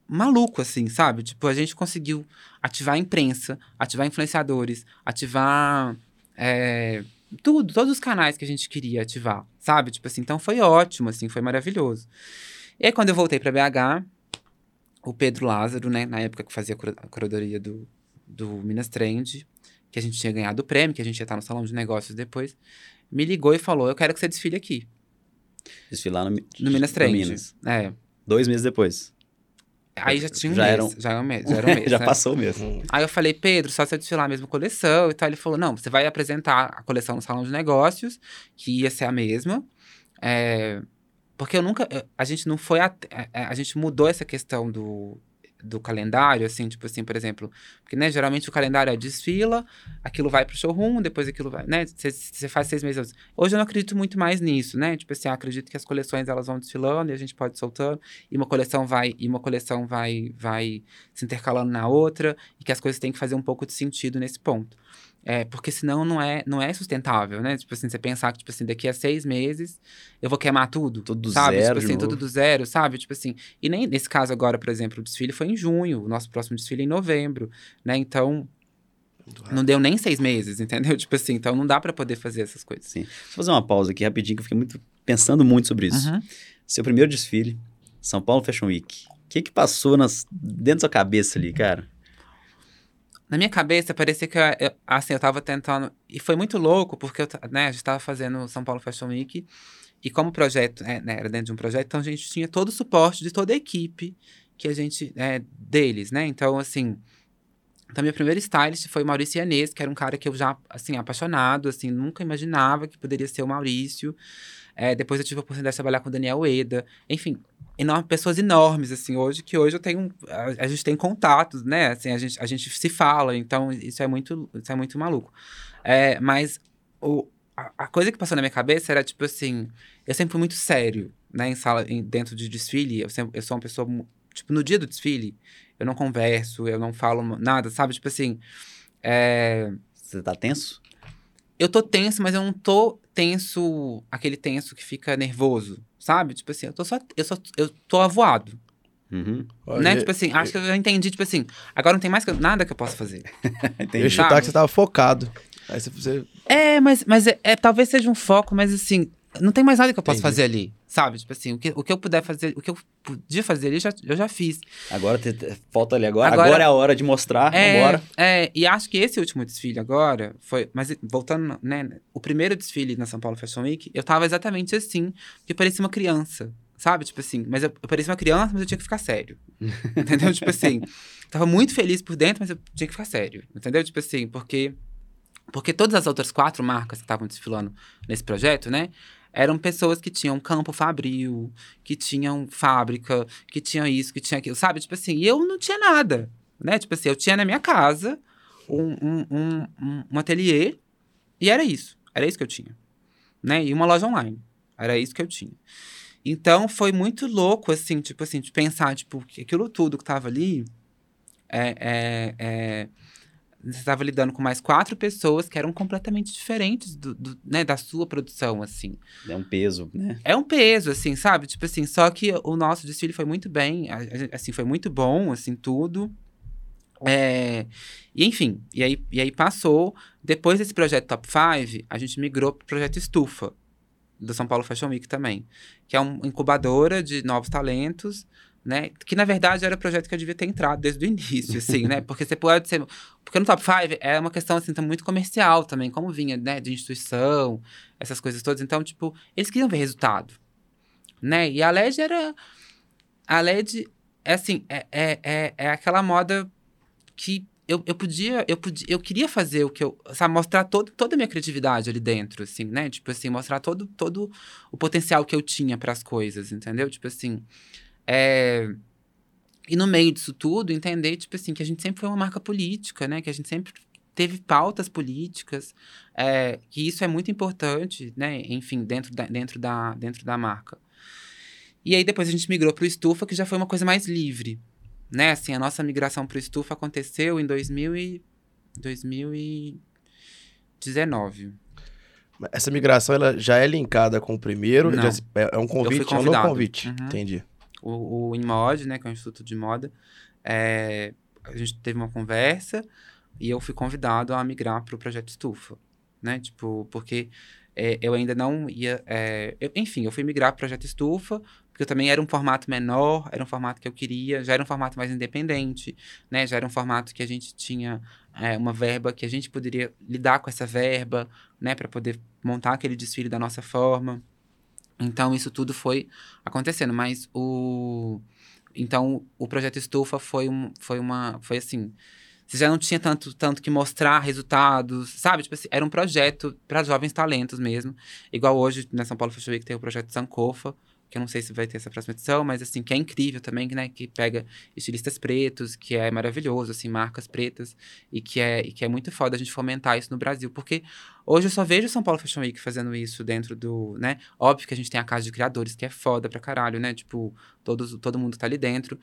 A: maluco, assim, sabe? Tipo, a gente conseguiu ativar a imprensa, ativar influenciadores, ativar é, tudo, todos os canais que a gente queria ativar, sabe? Tipo assim, então foi ótimo, assim, foi maravilhoso. E aí, quando eu voltei para BH, o Pedro Lázaro, né, na época que fazia a cura- a curadoria do, do Minas Trend, que a gente tinha ganhado o prêmio, que a gente ia estar no salão de negócios depois, me ligou e falou: Eu quero que você desfile aqui,
B: desfilar no,
A: no Minas Trend.
B: Minas.
A: É.
B: Dois meses depois.
A: Aí já tinha um
B: Já
A: mês.
B: eram-
A: Já era um mês. [laughs] Já, era um mês,
B: Já
A: né?
B: passou mesmo.
A: Aí eu falei, Pedro, só se eu desfilar a mesma coleção e tal. Ele falou, não, você vai apresentar a coleção no salão de negócios, que ia ser a mesma. É, porque eu nunca. A gente não foi. a, a gente mudou essa questão do, do calendário, assim, tipo assim, por exemplo. Porque, né, geralmente o calendário é desfila, aquilo vai pro showroom, depois aquilo vai, né? Você- faz seis meses. Hoje eu não acredito muito mais nisso, né? Tipo assim, acredito que as coleções elas vão desfilando e a gente pode soltando, e uma coleção vai, e uma coleção vai, vai se intercalando na outra, e que as coisas têm que fazer um pouco de sentido nesse ponto. É, porque senão não é, não é sustentável, né? Tipo assim, você pensar que, tipo assim, daqui a seis meses eu vou queimar tudo.
B: Tudo do
A: sabe?
B: zero
A: Tipo assim, tudo do zero, sabe? Tipo assim. E nem nesse caso agora, por exemplo, o desfile foi em junho, o nosso próximo desfile é em novembro, né? Então, não deu nem seis meses, entendeu? [laughs] Tipo assim, então não dá pra poder fazer essas coisas.
B: Sim. Deixa eu fazer uma pausa aqui rapidinho, que eu fiquei muito, pensando muito sobre isso.
A: Uhum.
B: Seu primeiro desfile, São Paulo Fashion Week. O que que passou nas, dentro da sua cabeça ali, cara?
A: Na minha cabeça, parecia que, eu, eu- assim, eu tava tentando... E foi muito louco, porque eu, né, a gente tava fazendo São Paulo Fashion Week, e como o projeto é, né, era dentro de um projeto, então a gente tinha todo o suporte de toda a equipe que a gente... É, deles, né? Então, assim... Então, minha primeira stylist foi o Maurício Ianês, que era um cara que eu já, assim, apaixonado, assim, nunca imaginava que poderia ser o Maurício. É, depois eu tive a oportunidade de trabalhar com Daniel Eda. Enfim, enorme, pessoas enormes, assim, hoje, que hoje eu tenho, a, a gente tem contatos, né, assim, a gente, a gente se fala, então isso é muito, isso é muito maluco. É, mas o, a, a coisa que passou na minha cabeça era, tipo assim, eu sempre fui muito sério, né, em sala, em, dentro de desfile, eu, sempre, eu sou uma pessoa, tipo, no dia do desfile, eu não converso, eu não falo nada, sabe, tipo assim, é,
B: Você tá tenso?
A: Eu tô tenso, mas eu não tô tenso, aquele tenso que fica nervoso, sabe? Tipo assim, eu tô só, eu só, eu tô avoado,
B: Uhum.
C: Olha,
A: né? Tipo assim, acho que eu entendi, tipo assim, agora não tem mais eu- nada que eu possa fazer. [laughs]
C: eu
B: Entendi.
C: ia chutar que você tava focado. Aí você, você
A: É, mas, mas é, é- talvez seja um foco, mas assim, não tem mais nada que eu possa
B: Entendi.
A: fazer ali, sabe? Tipo assim, o que, o que eu puder fazer, o que eu podia fazer ali, já, eu já fiz.
B: Agora te- falta ali agora.
A: Agora-
B: Agora, é a hora de mostrar.
A: É,
B: Vambora.
A: é, e acho que esse último desfile agora foi. Mas voltando, né? O primeiro desfile na São Paulo Fashion Week, eu tava exatamente assim, porque parecia uma criança, sabe? Tipo assim, mas eu, eu parecia uma criança, mas eu tinha que ficar sério. [laughs] entendeu? Tipo assim, tava muito feliz por dentro, mas eu tinha que ficar sério. Entendeu? Tipo assim, porque. Porque todas as outras quatro marcas que estavam desfilando nesse projeto, né? Eram pessoas que tinham campo fabril, que tinham fábrica, que tinham isso, que tinha aquilo, sabe? Tipo assim, eu não tinha nada, né? Tipo assim, eu tinha na minha casa um, um, um, um, um ateliê e era isso. Era isso que eu tinha, né? E uma loja online. Era isso que eu tinha. Então, foi muito louco, assim, tipo assim, de pensar, tipo, que aquilo tudo que tava ali, é, é, é, você estava lidando com mais quatro pessoas que eram completamente diferentes do, do, né, da sua produção, assim.
B: É um peso, né?
A: É um peso, assim, sabe? Tipo assim, só que o nosso desfile foi muito bem, assim, foi muito bom, assim, tudo. É, e enfim, e aí, e aí passou. Depois desse projeto Top 5, a gente migrou pro projeto Estufa, do São Paulo Fashion Week também. Que é uma incubadora de novos talentos, né? Que na verdade era o projeto que eu devia ter entrado desde o início, assim, né? Porque você pode ser. Porque no Top 5 é uma questão, assim, muito comercial também, como vinha, né? De instituição, essas coisas todas. Então, tipo, eles queriam ver resultado, né? E a LED era. A LED, é assim, é, é, é, é aquela moda que eu, eu podia, eu podia, eu queria fazer o que eu, sabe, mostrar todo, toda a minha criatividade ali dentro, assim, né? Tipo assim, mostrar todo, todo o potencial que eu tinha para as coisas, entendeu? Tipo assim, é... e no meio disso tudo, entender, tipo assim, que a gente sempre foi uma marca política, né? Que a gente sempre teve pautas políticas, é, que isso é muito importante, né? Enfim, dentro da, dentro da, dentro da marca. E aí depois a gente migrou pro Estufa, que já foi uma coisa mais livre, né? Assim, a nossa migração pro Estufa aconteceu em 2000 e... 2019.
C: Essa migração ela já é linkada com o primeiro? Já é é um convite, é um convite.
A: Uhum.
C: Entendi.
A: O, o InMod, né, que é o Instituto de Moda, é, a gente teve uma conversa e eu fui convidado a migrar para o projeto Estufa, né, tipo, porque é, eu ainda não ia, é, eu- enfim, eu fui migrar para o projeto Estufa, porque eu também era um formato menor, era um formato que eu queria, já era um formato mais independente, né, já era um formato que a gente tinha é, uma verba que a gente poderia lidar com essa verba, né, para poder montar aquele desfile da nossa forma. Então, isso tudo foi acontecendo, mas o. Então, o projeto Estufa foi, um, foi uma. Foi assim. Você já não tinha tanto, tanto que mostrar resultados, sabe? Tipo assim, era um projeto para jovens talentos mesmo. Igual hoje, na São Paulo Fashion Week, tem o projeto Sankofa, que eu não sei se vai ter essa próxima edição, mas assim, que é incrível também, né? Que pega estilistas pretos, que é maravilhoso, assim, marcas pretas, e que é, e que é muito foda a gente fomentar isso no Brasil. Porque hoje eu só vejo São Paulo Fashion Week fazendo isso dentro do, né? Óbvio que a gente tem a casa de criadores, que é foda pra caralho, né? Tipo, todos, todo mundo tá ali dentro.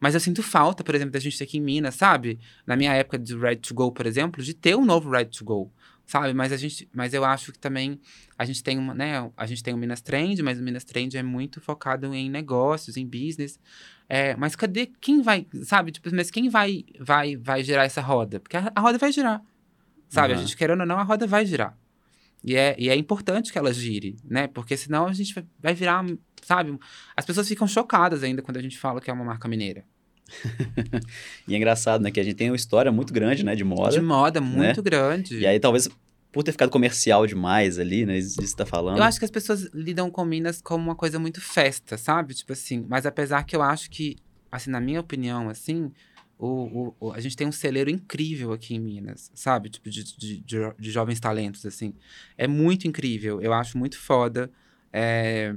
A: Mas eu sinto falta, por exemplo, da gente ter aqui em Minas, sabe? Na minha época de Ready to Go, por exemplo, de ter um novo Ready to Go, sabe? Mas a gente, mas eu acho que também a gente tem uma, né? A gente tem o Minas Trend, mas o Minas Trend é muito focado em negócios, em business. É, mas cadê quem vai, sabe? Tipo, mas quem vai, vai, vai girar essa roda? Porque a, a roda vai girar, sabe? A
B: Uhum.
A: gente querendo ou não, a roda vai girar. E é, e é importante que ela gire, né? Porque senão a gente vai- vai virar, sabe? As pessoas ficam chocadas ainda quando a gente fala que é uma marca mineira. [laughs]
B: E é engraçado, né? Que a gente tem uma história muito grande, né? De moda.
A: De moda muito grande.
B: E aí, talvez, por ter ficado comercial demais ali, né? Isso que você tá falando.
A: Eu acho que as pessoas lidam com Minas como uma coisa muito festa, sabe? Tipo assim, mas apesar que eu acho que, assim, na minha opinião, assim, o, o- o- a gente tem um celeiro incrível aqui em Minas, sabe? Tipo, de, de, de, de jovens talentos, assim. É muito incrível, eu acho muito foda. É,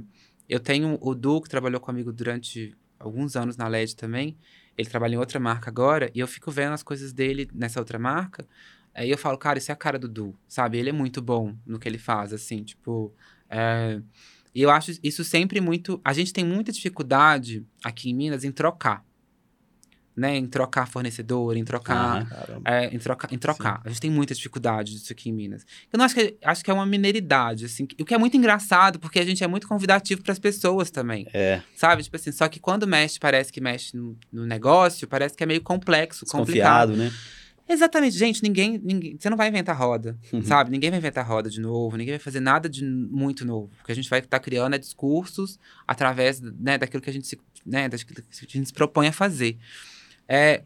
A: eu tenho o Du, que trabalhou comigo durante alguns anos na LED também. Ele trabalha em outra marca agora, e eu fico vendo as coisas dele nessa outra marca. Aí eu falo, cara, isso é a cara do Du, sabe? Ele é muito bom no que ele faz, assim, tipo. é, E eu acho isso sempre muito. A gente tem muita dificuldade aqui em Minas em trocar. Né? Em trocar fornecedor, em trocar.
C: Caramba.
A: É, em trocar, em trocar. A gente tem muita dificuldade disso aqui em Minas. Eu não acho que acho que é uma mineiridade, assim, o que é muito engraçado, porque a gente é muito convidativo para as pessoas também.
B: É,
A: Sabe? Tipo assim, só que quando mexe, parece que mexe no, no negócio, parece que é meio complexo, complicado.
B: né?
A: Exatamente, gente, ninguém, ninguém. Você não vai inventar roda,
B: Uhum.
A: sabe? Ninguém vai inventar roda de novo, ninguém vai fazer nada de muito novo. O que a gente vai estar criando é discursos através né, daquilo que a gente se, né, daquilo que a gente se propõe a fazer. É,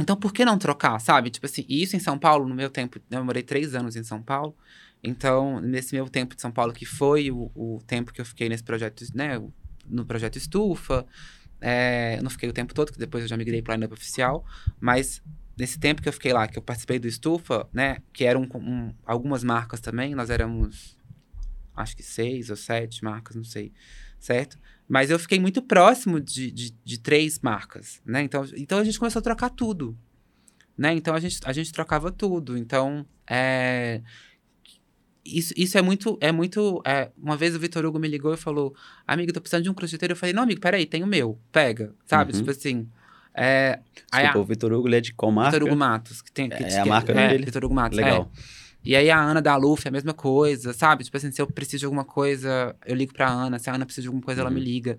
A: então, por que não trocar, sabe? Tipo assim, isso em São Paulo, no meu tempo, eu morei três anos em São Paulo. Então, nesse meu tempo de São Paulo, que foi o, o tempo que eu fiquei nesse projeto, né? No projeto Estufa. é, eu não fiquei o tempo todo, que depois eu já migrei para a Lineup Oficial. Mas nesse tempo que eu fiquei lá, que eu participei do Estufa, né? Que eram um- algumas marcas também, nós éramos acho que seis ou sete marcas, não sei, certo? Mas eu fiquei muito próximo de, de, de três marcas, né? Então, então a gente começou a trocar tudo, né? Então a gente, a gente trocava tudo. Então, é... Isso, isso é muito, é muito... é, Uma vez o Vitor Hugo me ligou e falou, amigo, tô precisando de um crossfiteiro. Eu falei, não, amigo, peraí, tem o meu, pega, sabe?
B: Uhum.
A: Tipo assim... É,
B: Desculpa,
A: a-
B: o Vitor Hugo ele é de qual marca?
A: Vitor Hugo Matos, que tem... Que,
B: É a
A: que-
B: marca
A: é,
B: dele?
A: Vitor Hugo Matos, é. E aí a Ana da Luf é a mesma coisa, sabe? Tipo assim, se eu preciso de alguma coisa, eu ligo pra Ana. Se a Ana precisa de alguma coisa, ela me
B: Uhum.
A: liga.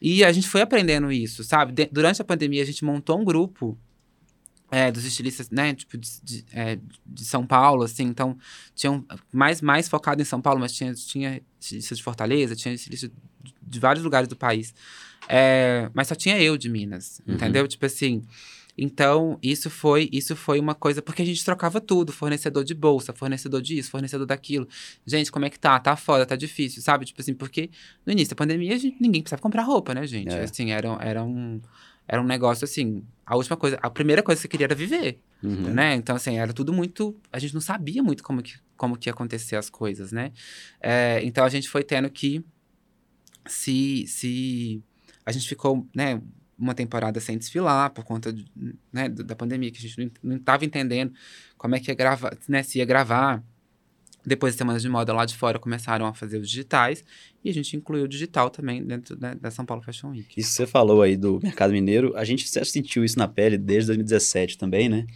A: E a gente foi aprendendo isso, sabe? De- durante a pandemia, a gente montou um grupo é, dos estilistas, né? Tipo, de, de, é, de São Paulo, assim. Então, tinham mais, mais focado em São Paulo, mas tinha, tinha estilistas de Fortaleza, tinha estilistas de, de vários lugares do país. É, mas só tinha eu de Minas,
B: Uhum.
A: entendeu? Tipo assim... Então, isso foi, isso foi uma coisa, porque a gente trocava tudo, fornecedor de bolsa, fornecedor disso, fornecedor daquilo. Gente, como é que tá? Tá foda, tá difícil, sabe? Tipo assim, porque no início da pandemia a gente, ninguém precisava comprar roupa, né, gente?
B: É.
A: Assim, era, era um era um negócio assim, a última coisa, a primeira coisa que você queria era viver,
B: Uhum.
A: né? Então, assim, era tudo muito, a gente não sabia muito como que, como que ia acontecer as coisas, né? É, então, a gente foi tendo que se, se a gente ficou, né, uma temporada sem desfilar por conta de, né, da pandemia, que a gente não estava entendendo como é que ia gravar, né, se ia gravar. Depois das semanas de moda lá de fora começaram a fazer os digitais e a gente incluiu o digital também dentro né, da São Paulo Fashion Week.
B: Isso que você falou aí do mercado mineiro, a gente já sentiu isso na pele desde 2017 também, né?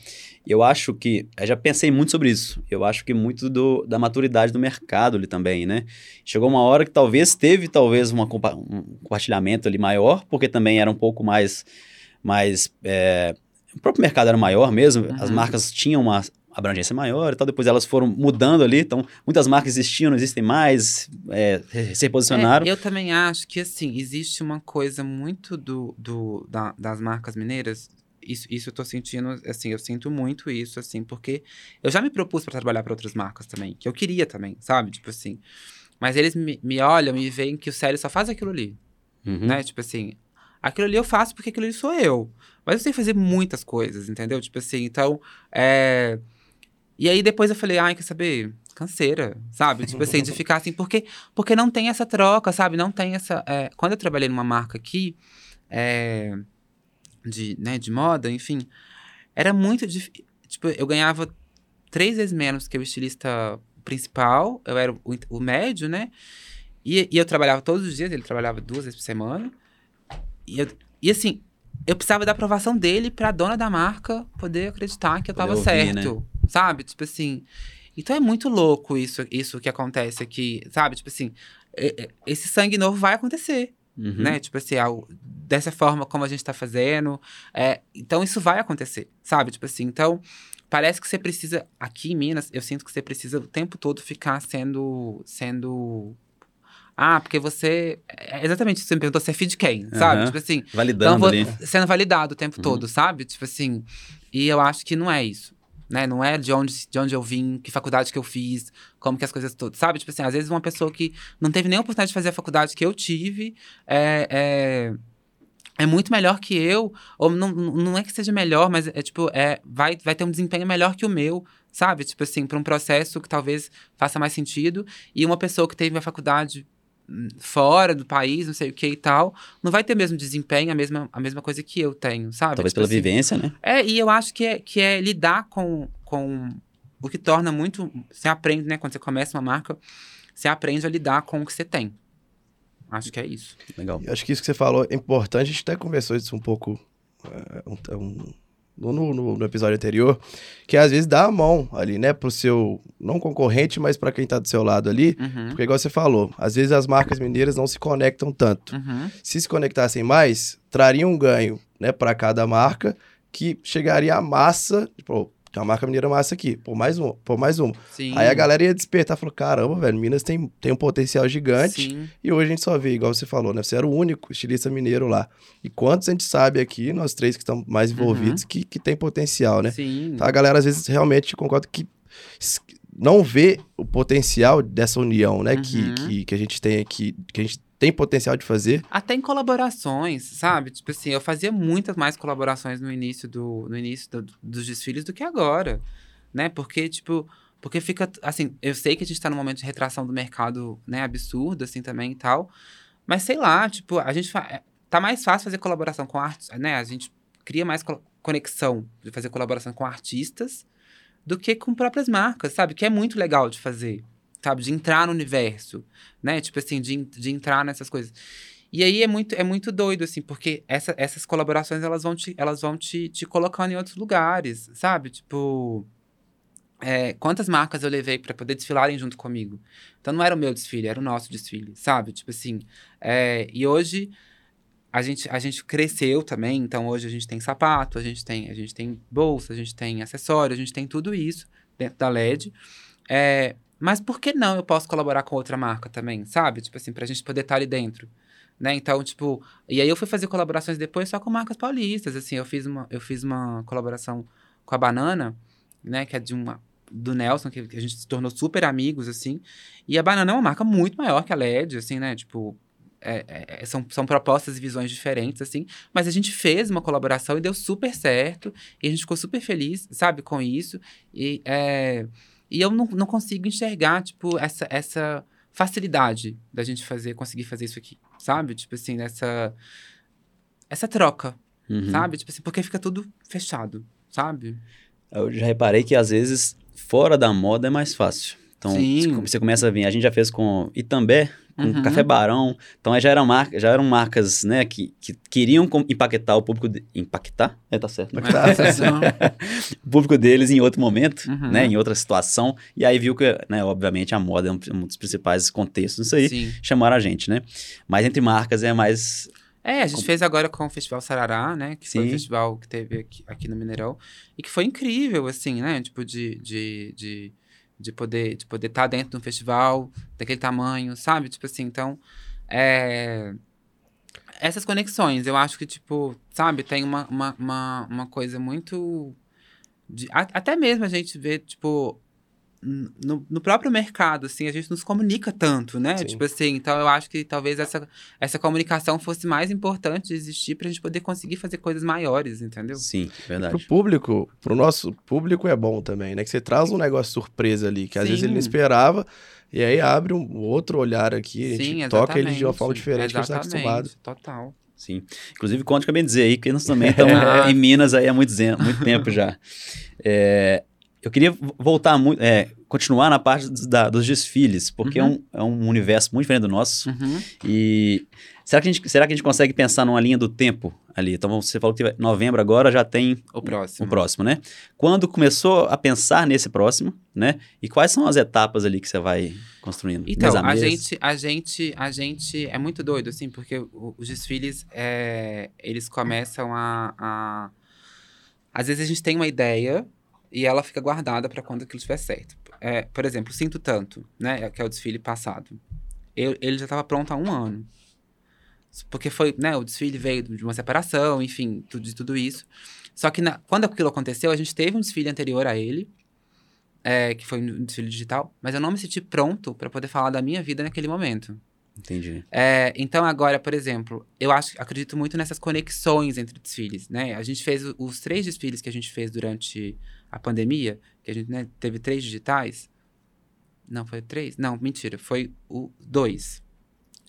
B: Eu acho que, eu já pensei muito sobre isso, eu acho que muito do, da maturidade do mercado ali também, né? Chegou uma hora que talvez teve talvez uma, um compartilhamento ali maior, porque também era um pouco mais, mais é, o próprio mercado era maior mesmo, uhum. as marcas tinham uma abrangência maior e tal. Depois elas foram mudando ali. Então, muitas marcas existiam, não existem mais, é, se reposicionaram.
A: É, eu também acho que, assim, existe uma coisa muito do, do, da, das marcas mineiras. Isso, isso eu tô sentindo, assim, eu sinto muito isso, assim, porque eu já me propus para trabalhar para outras marcas também, que eu queria também, sabe? Tipo assim. Mas eles me, me olham e veem que o Célio só faz aquilo ali. Uhum. Né? Tipo assim, aquilo ali eu faço porque aquilo ali sou eu. Mas eu sei fazer muitas coisas, entendeu? Tipo assim, então, é e aí depois eu falei, ai, quer saber? Canseira, sabe? Tipo assim, de ficar assim, porque, porque não tem essa troca, sabe? Não tem essa. É, quando eu trabalhei numa marca aqui, é, de, né, de moda, enfim, era muito difícil. Tipo, eu ganhava três vezes menos que o estilista principal, eu era o, o médio, né? E, e, eu trabalhava todos os dias, ele trabalhava duas vezes por semana. E, eu, e assim, eu precisava da aprovação dele pra dona da marca poder acreditar que eu tava ouvir, certo. Né? Sabe? Tipo assim. Então é muito louco isso, isso que acontece aqui, sabe? Tipo assim, esse sangue novo vai acontecer. Uhum. Né? Tipo assim, ao, dessa forma como a gente tá fazendo. É, então isso vai acontecer, sabe? Tipo assim, então parece que você precisa. Aqui em Minas, eu sinto que você precisa o tempo todo ficar sendo. sendo. Ah, porque você. É exatamente isso. Você me perguntou se é filho de quem, sabe?
B: Uhum.
A: Tipo assim.
B: Validando então,
A: ali. Sendo validado o tempo uhum. todo, sabe? Tipo assim. E eu acho que não é isso né? Não é de onde, de onde eu vim, que faculdade que eu fiz, como que as coisas todas, sabe? Tipo assim, às vezes uma pessoa que não teve nem a oportunidade de fazer a faculdade que eu tive, é, é, é muito melhor que eu, ou não, não é que seja melhor, mas é tipo, é, vai, vai ter um desempenho melhor que o meu, sabe? Tipo assim, para um processo que talvez faça mais sentido, e uma pessoa que teve a faculdade fora do país, não sei o que e tal, não vai ter o mesmo desempenho, a mesma, a mesma coisa que eu tenho, sabe?
B: Talvez tipo pela assim, vivência, né?
A: É, e eu acho que é, que é lidar com, com o que torna muito. Você aprende, né? Quando você começa uma marca, você aprende a lidar com o que você tem. Acho que é isso.
B: Legal.
C: Eu acho que isso que você falou é importante, a gente até conversou isso um pouco. É, um, um no, no, no, episódio anterior, que às vezes dá a mão ali, né, pro seu, não concorrente, mas para quem tá do seu lado ali, uhum. porque igual você falou, às vezes as marcas mineiras não se conectam tanto. Uhum. Se se conectassem mais, traria um ganho, né, para cada marca, que chegaria a massa, tipo, tem uma marca mineira massa aqui, por mais um, por mais um. Sim. Aí a galera ia despertar, falou, caramba, velho, Minas tem, tem um potencial gigante. Sim. E hoje a gente só vê, igual você falou, né? Você era o único estilista mineiro lá. E quantos a gente sabe aqui, nós três que estamos mais envolvidos, uhum. que, que tem potencial, né? Sim. Então a galera às vezes realmente concorda que não vê o potencial dessa união, né? Uhum. Que, que, que a gente tem aqui, que a gente tem potencial de fazer.
A: Até em colaborações, sabe? Tipo assim, eu fazia muitas mais colaborações no início, do, no início do, dos desfiles do que agora, né? Porque, tipo, porque fica, assim, eu sei que a gente tá num momento de retração do mercado, né, absurdo, assim, também e tal, mas sei lá, tipo, a gente. É, tá mais fácil fazer colaboração com artes, né? A gente cria mais co conexão de fazer colaboração com artistas do que com próprias marcas, sabe? Que é muito legal de fazer sabe? De entrar no universo, né? Tipo assim, de, de entrar nessas coisas. E aí é muito, é muito doido, assim, porque essa, essas colaborações, elas vão, te, elas vão te, te colocando em outros lugares, sabe? Tipo... É, quantas marcas eu levei para poder desfilarem junto comigo. Então não era o meu desfile, era o nosso desfile, sabe? Tipo assim. É, e hoje a gente, a gente cresceu também, então hoje a gente tem sapato, a gente tem, a gente tem bolsa, a gente tem acessório, a gente tem tudo isso dentro da LED. É, mas por que não eu posso colaborar com outra marca também, sabe? Tipo assim, pra gente poder estar tá ali dentro. Né? Então, tipo, e aí eu fui fazer colaborações depois só com marcas paulistas, assim, eu fiz uma, eu fiz uma colaboração com a Banana, né, que é de uma do Nelson, que, a gente se tornou super amigos, assim, e a Banana é uma marca muito maior que a LED, assim, né, tipo, é, é, são, são propostas e visões diferentes, assim, mas a gente fez uma colaboração e deu super certo, e a gente ficou super feliz, sabe, com isso, e é, e eu não, não consigo enxergar, tipo, essa, essa facilidade da gente fazer, conseguir fazer isso aqui, sabe? Tipo assim, essa, essa troca, uhum. sabe? Tipo assim, porque fica tudo fechado, sabe?
B: Eu já reparei que às vezes fora da moda é mais fácil Então,
A: Sim.
B: você começa a vir. A gente já fez com Itambé, com
A: Uhum.
B: Café Barão. Então, já eram, marca, já eram marcas, né, que, que queriam impactar o público... de- impactar? É, tá certo.
A: Tá, sensação. [laughs]
B: o público deles em outro momento,
A: Uhum.
B: né, em outra situação. E aí viu que, né, obviamente, a moda é um, um dos principais contextos disso aí.
A: Sim.
B: Chamaram a gente, né? Mas entre marcas é mais...
A: É, a gente fez agora com o Festival Sarará, né? Que foi
B: Sim.
A: o festival que teve aqui, aqui no Mineirão. E que foi incrível, assim, né? Tipo, de, de, de, de poder de poder estar dentro de um festival daquele tamanho, sabe? Tipo assim, então... É... Essas conexões, eu acho que, tipo, sabe? Tem uma, uma, uma, uma coisa muito... de- até mesmo a gente vê, tipo... No, no próprio mercado, assim, a gente nos comunica tanto, né?
C: Sim.
A: Tipo assim, então eu acho que talvez essa, essa comunicação fosse mais importante de existir pra gente poder conseguir fazer coisas maiores, entendeu?
B: Sim,
C: Pro
B: verdade.
C: público, pro nosso público é bom também, né? Que você traz um negócio surpresa ali, que às vezes ele não
A: Sim.
C: esperava, e aí abre um outro olhar aqui, a gente toca ele de uma forma diferente que a gente tá acostumado.
A: Exatamente, Total.
B: Sim. Inclusive, conto que eu bem dizer aí que nós também [laughs] estamos
A: Ah.
B: em Minas aí há muito, muito tempo já. É, eu queria vo- voltar muito, é, continuar na parte dos, da- dos desfiles, porque
A: Uhum.
B: é, um, é um universo muito diferente do nosso.
A: Uhum.
B: E será que, a gente, será que a gente consegue pensar numa linha do tempo ali? Então, você falou que novembro agora já tem
A: O próximo.
B: o próximo, né? Quando começou a pensar nesse próximo, né? E quais são as etapas ali que você vai construindo?
A: Então, a
B: mês?
A: gente, a gente, a gente é muito doido, assim, porque os desfiles, é, eles começam a, a- Às vezes a gente tem uma ideia e ela fica guardada para quando aquilo estiver certo. É, por exemplo, Sinto Tanto, né, que é o desfile passado. Eu- ele já estava pronto há um ano. Porque foi, né, o desfile veio de uma separação, enfim, tudo, de tudo isso. Só que na- quando aquilo aconteceu, a gente teve um desfile anterior a ele, é, que foi um desfile digital, mas eu não me senti pronto para poder falar da minha vida naquele momento.
B: Entendi.
A: É, então agora, por exemplo, eu acho, acredito muito nessas conexões entre desfiles, né? A gente fez os três desfiles que a gente fez durante a pandemia, que a gente né, teve três digitais. Não, foi três? Não, mentira, foi o dois.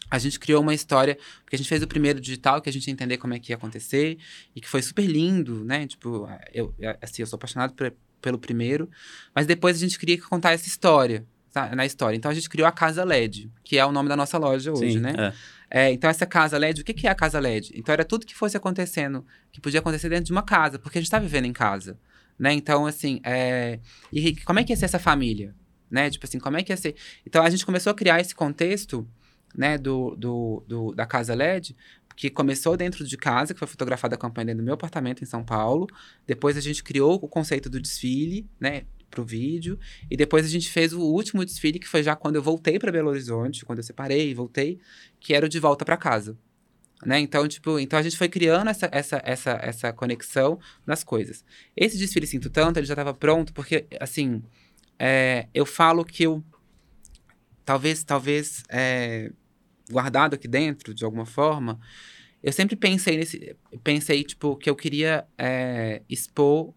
A: A gente criou uma história, porque a gente fez o primeiro digital, que a gente ia entender como é que ia acontecer, e que foi super lindo, né? Tipo, eu, assim, eu sou apaixonado por- pelo primeiro, mas depois a gente queria contar essa história, tá? na história. Então a gente criou a Casa LED, que é o nome da nossa loja hoje,
B: Sim,
A: né?
B: é.
A: É, então, essa casa LED, o que, que é a casa LED? Então, era tudo que fosse acontecendo, que podia acontecer dentro de uma casa, porque a gente está vivendo em casa, né? Então, assim, é... e como é que ia ser essa família? Né? Tipo assim, como é que ia ser? Então, a gente começou a criar esse contexto, né, do, do, do- da casa LED, que começou dentro de casa, que foi fotografada a campanha dentro do meu apartamento em São Paulo. Depois, a gente criou o conceito do desfile, né, pro vídeo. E depois, a gente fez o último desfile, que foi já quando eu voltei para Belo Horizonte, quando eu separei e voltei, que era o de volta para casa. Né? Então, tipo, então a gente foi criando essa, essa, essa, essa conexão nas coisas. Esse desfile Sinto Tanto, ele já estava pronto, porque, assim, é, eu falo que eu, talvez, talvez, é, guardado aqui dentro, de alguma forma, eu sempre pensei nesse, pensei, tipo, que eu queria é, expor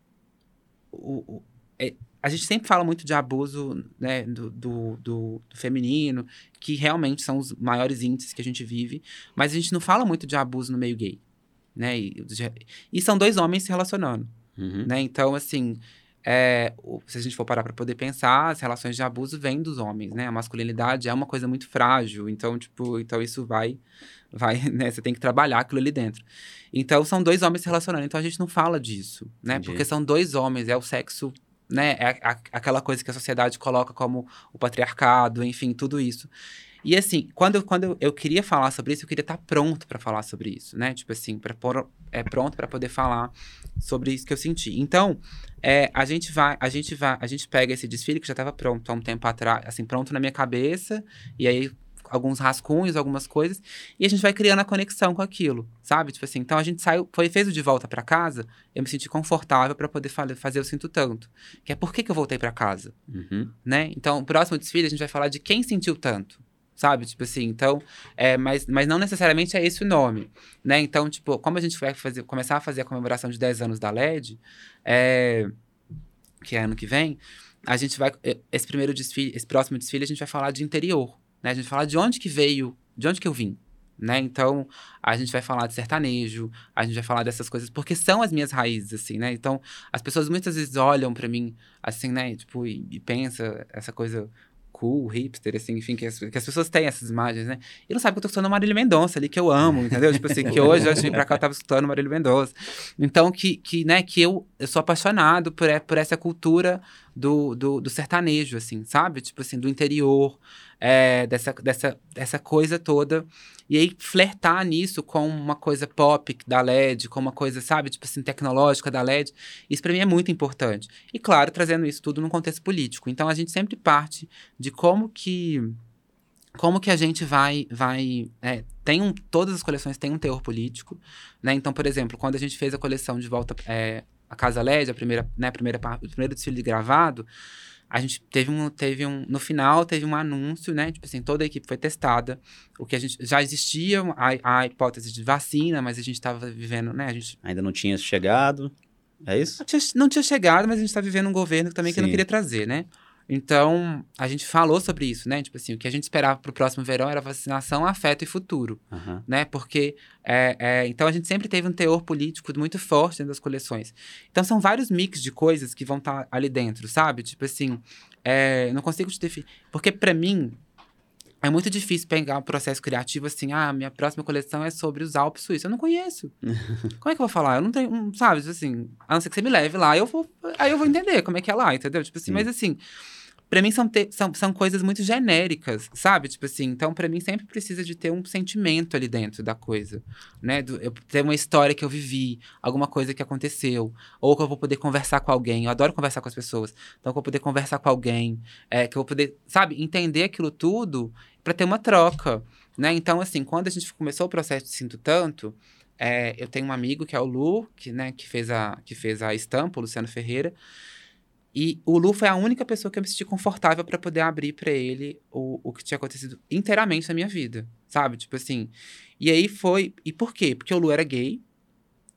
A: o, o- é, a gente sempre fala muito de abuso né, do, do, do- do feminino, que realmente são os maiores índices que a gente vive, mas a gente não fala muito de abuso no meio gay. Né? E, e são dois homens se relacionando.
B: Uhum.
A: Né? Então, assim, é, se a gente for parar para poder pensar, as relações de abuso vêm dos homens, né? A masculinidade é uma coisa muito frágil, então, tipo, então isso vai, vai, [laughs] né? Você tem que trabalhar aquilo ali dentro. Então, são dois homens se relacionando, então a gente não fala disso, né?
B: Entendi.
A: Porque são dois homens, é o sexo, né? É a- aquela coisa que a sociedade coloca como o patriarcado, enfim, tudo isso. E assim, quando, eu- quando eu, eu queria falar sobre isso, eu queria estar pronto para falar sobre isso, né? Tipo assim, para é pronto para poder falar sobre isso que eu senti. Então, é, a gente vai, a gente vai, a gente pega esse desfile que já estava pronto há um tempo atrás, assim, pronto na minha cabeça, e aí alguns rascunhos, algumas coisas, e a gente vai criando a conexão com aquilo, sabe? Tipo assim, então a gente saiu, foi fez o de volta para casa, eu me senti confortável para poder fa- fazer eu sinto tanto, que é por que, que eu voltei para casa,
B: Uhum.
A: né? Então, o próximo desfile a gente vai falar de quem sentiu tanto, sabe? Tipo assim, então, é, mas, mas não necessariamente é esse o nome, né? Então, tipo, como a gente vai fazer, começar a fazer a comemoração de 10 anos da LED, é, que é ano que vem, a gente vai, eh, esse primeiro desfile, esse próximo desfile, a gente vai falar de interior, né? A gente falar de onde que veio, de onde que eu vim, né? Então, a gente vai falar de sertanejo, a gente vai falar dessas coisas, porque são as minhas raízes, assim, né? Então, as pessoas muitas vezes olham pra mim, assim, né? Tipo, e, e pensa essa coisa cool, hipster, assim, enfim, que as, que as pessoas têm essas imagens, né? E não sabe que eu tô escutando Marília Mendonça ali, que eu amo, entendeu? tipo assim, que hoje, de vir pra cá, eu tava escutando Marília Mendonça. Então, que, que, né, que eu, eu sou apaixonado por, por essa cultura do, do, do sertanejo, assim, sabe? Tipo assim, do interior, é, dessa, dessa, dessa coisa toda. E aí, flertar nisso com uma coisa pop da LED, com uma coisa, sabe, tipo assim, tecnológica da LED, isso para mim é muito importante. E claro, trazendo isso tudo num contexto político. Então, a gente sempre parte de como que como que a gente vai vai é, tem um, todas as coleções têm um teor político né então por exemplo quando a gente fez a coleção de volta é, a casa LED a primeira né primeira o primeiro desfile de gravado a gente teve um, teve um, no final teve um anúncio, né? Tipo assim, toda a equipe foi testada. O que a gente já existia a, a hipótese de vacina, mas a gente estava vivendo, né? A gente
B: ainda não tinha chegado. É isso?
A: Não tinha, não tinha chegado, mas a gente está vivendo um governo também Sim. que não queria trazer, né? Então, a gente falou sobre isso, né? Tipo assim, o que a gente esperava para o próximo verão era vacinação, afeto e futuro, uhum. né? Porque, é, é, então, a gente sempre teve um teor político muito forte dentro das coleções. Então, são vários mix de coisas que vão estar tá ali dentro, sabe? Tipo assim, é, não consigo te definir. Porque, para mim, é muito difícil pegar um processo criativo assim, ah, minha próxima coleção é sobre os Alpes suíços. Eu não conheço. [laughs] como é que eu vou falar? Eu não tenho, sabe, assim, a não ser que você me leve lá, eu vou, aí eu vou entender como é que é lá, entendeu? Tipo assim, mas assim, para mim são, te, são, são coisas muito genéricas, sabe? Tipo assim, então para mim sempre precisa de ter um sentimento ali dentro da coisa, né? Do, eu ter uma história que eu vivi, alguma coisa que aconteceu, ou que eu vou poder conversar com alguém. Eu adoro conversar com as pessoas, então que eu vou poder conversar com alguém, é, que eu vou poder, sabe, entender aquilo tudo para ter uma troca, né? Então assim, quando a gente começou o processo de Sinto Tanto, é, eu tenho um amigo que é o Lu, que, né, que fez a que fez a estampa, o Luciano Ferreira. E o Lu foi a única pessoa que eu me senti confortável para poder abrir para ele o, o que tinha acontecido inteiramente na minha vida, sabe? Tipo assim. E aí foi. E por quê? Porque o Lu era gay,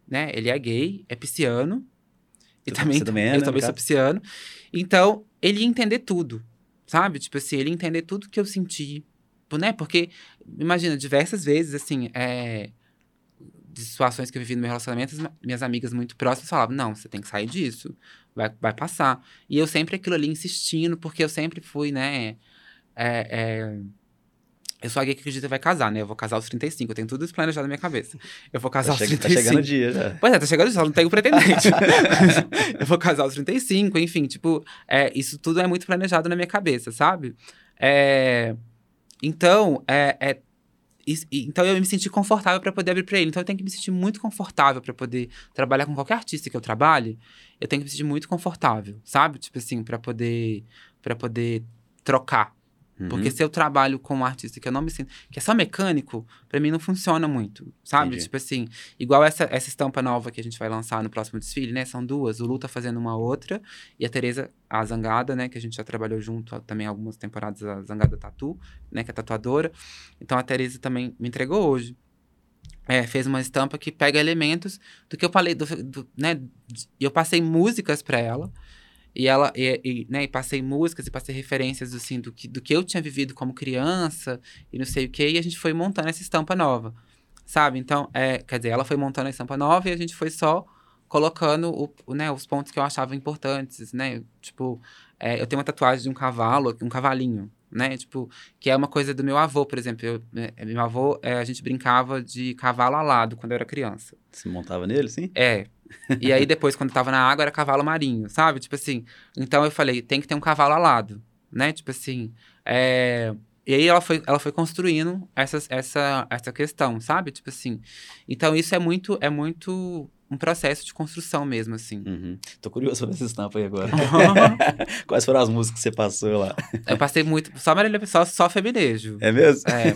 A: né? Ele é gay, é pisciano. E também, também [laughs] é, eu né, também sou pisciano. Então, ele ia entender tudo, sabe? Tipo assim, ele ia entender tudo que eu senti, né? Porque, imagina, diversas vezes, assim, é, de situações que eu vivi no meu relacionamento, minhas amigas muito próximas falavam: não, você tem que sair disso vai, vai passar. E eu sempre aquilo ali insistindo, porque eu sempre fui, né? É, é, eu sou alguém que acredita que vai casar, né? Eu vou casar aos 35, eu tenho tudo isso planejado na minha cabeça. Eu vou casar tá aos 35. Tá chegando o
B: dia já.
A: Pois é, tá chegando o dia, só não tenho pretendente. [laughs] [laughs] eu vou casar aos 35, enfim, tipo, é, isso tudo é muito planejado na minha cabeça, sabe? É, então, é, é então eu me senti confortável para poder abrir para ele. Então eu tenho que me sentir muito confortável para poder trabalhar com qualquer artista que eu trabalhe. Eu tenho que me sentir muito confortável, sabe? Tipo assim, para poder para poder trocar Uhum. Porque se eu trabalho com um artista que eu não me sinto. que é só mecânico, para mim não funciona muito, sabe? Entendi. Tipo assim, igual essa, essa estampa nova que a gente vai lançar no próximo desfile, né? São duas. O Lu tá fazendo uma outra e a Tereza, a Zangada, né? Que a gente já trabalhou junto também algumas temporadas, a Zangada Tatu, né? Que é tatuadora. Então a Tereza também me entregou hoje. É, fez uma estampa que pega elementos do que eu falei, do, do né? E eu passei músicas para ela. E ela, e, e, né, e passei músicas e passei referências assim, do, que, do que eu tinha vivido como criança e não sei o que, e a gente foi montando essa estampa nova, sabe? Então, é, quer dizer, ela foi montando a estampa nova e a gente foi só colocando o, né, os pontos que eu achava importantes, né? Tipo, é, eu tenho uma tatuagem de um cavalo, um cavalinho, né? Tipo, que é uma coisa do meu avô, por exemplo. Eu, é, meu avô, é, a gente brincava de cavalo alado quando eu era criança.
B: Você montava nele, sim?
A: É. E aí depois, quando tava na água, era cavalo marinho, sabe? Tipo assim. Então eu falei, tem que ter um cavalo alado, né? Tipo assim. É... E aí ela foi, ela foi construindo essa, essa, essa questão, sabe? Tipo assim. Então isso é muito, é muito um processo de construção mesmo, assim.
B: Uhum. Tô curioso sobre essa estampa aí agora. [laughs] [laughs] Quais foram as músicas que você passou lá?
A: Eu passei muito, só Marília, só, só feminejo.
B: É mesmo?
A: É.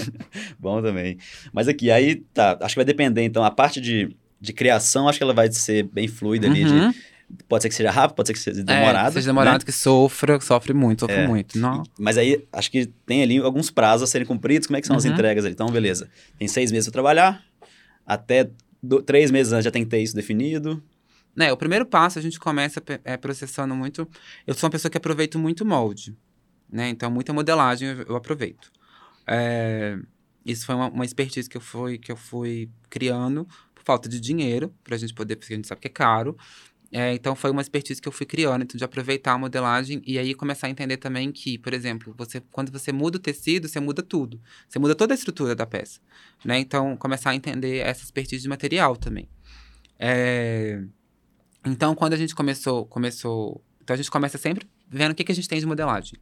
A: [laughs]
B: Bom também. Mas aqui, aí tá, acho que vai depender, então, a parte de, de criação, acho que ela vai ser bem fluida ali, uhum. de, Pode ser que seja rápido, pode ser que seja demorado. É, que
A: seja demorado, né? que sofra, sofre muito, sofre é. muito. Não.
B: Mas aí, acho que tem ali alguns prazos a serem cumpridos. Como é que são uhum. as entregas ali? Então, beleza. Tem seis meses para trabalhar, até do, três meses antes já tem que ter isso definido.
A: Né, o primeiro passo a gente começa é, processando muito. Eu sou uma pessoa que aproveito muito molde, né? Então, muita modelagem eu, eu aproveito. É, isso foi uma, uma expertise que eu fui, que eu fui criando falta de dinheiro, para a gente poder, porque a gente sabe que é caro. É, então foi uma expertise que eu fui criando, então de aproveitar a modelagem e aí começar a entender também que, por exemplo, você quando você muda o tecido, você muda tudo. Você muda toda a estrutura da peça, né? Então começar a entender essa expertise de material também. É... Então quando a gente começou, começou, então a gente começa sempre vendo o que, que a gente tem de modelagem.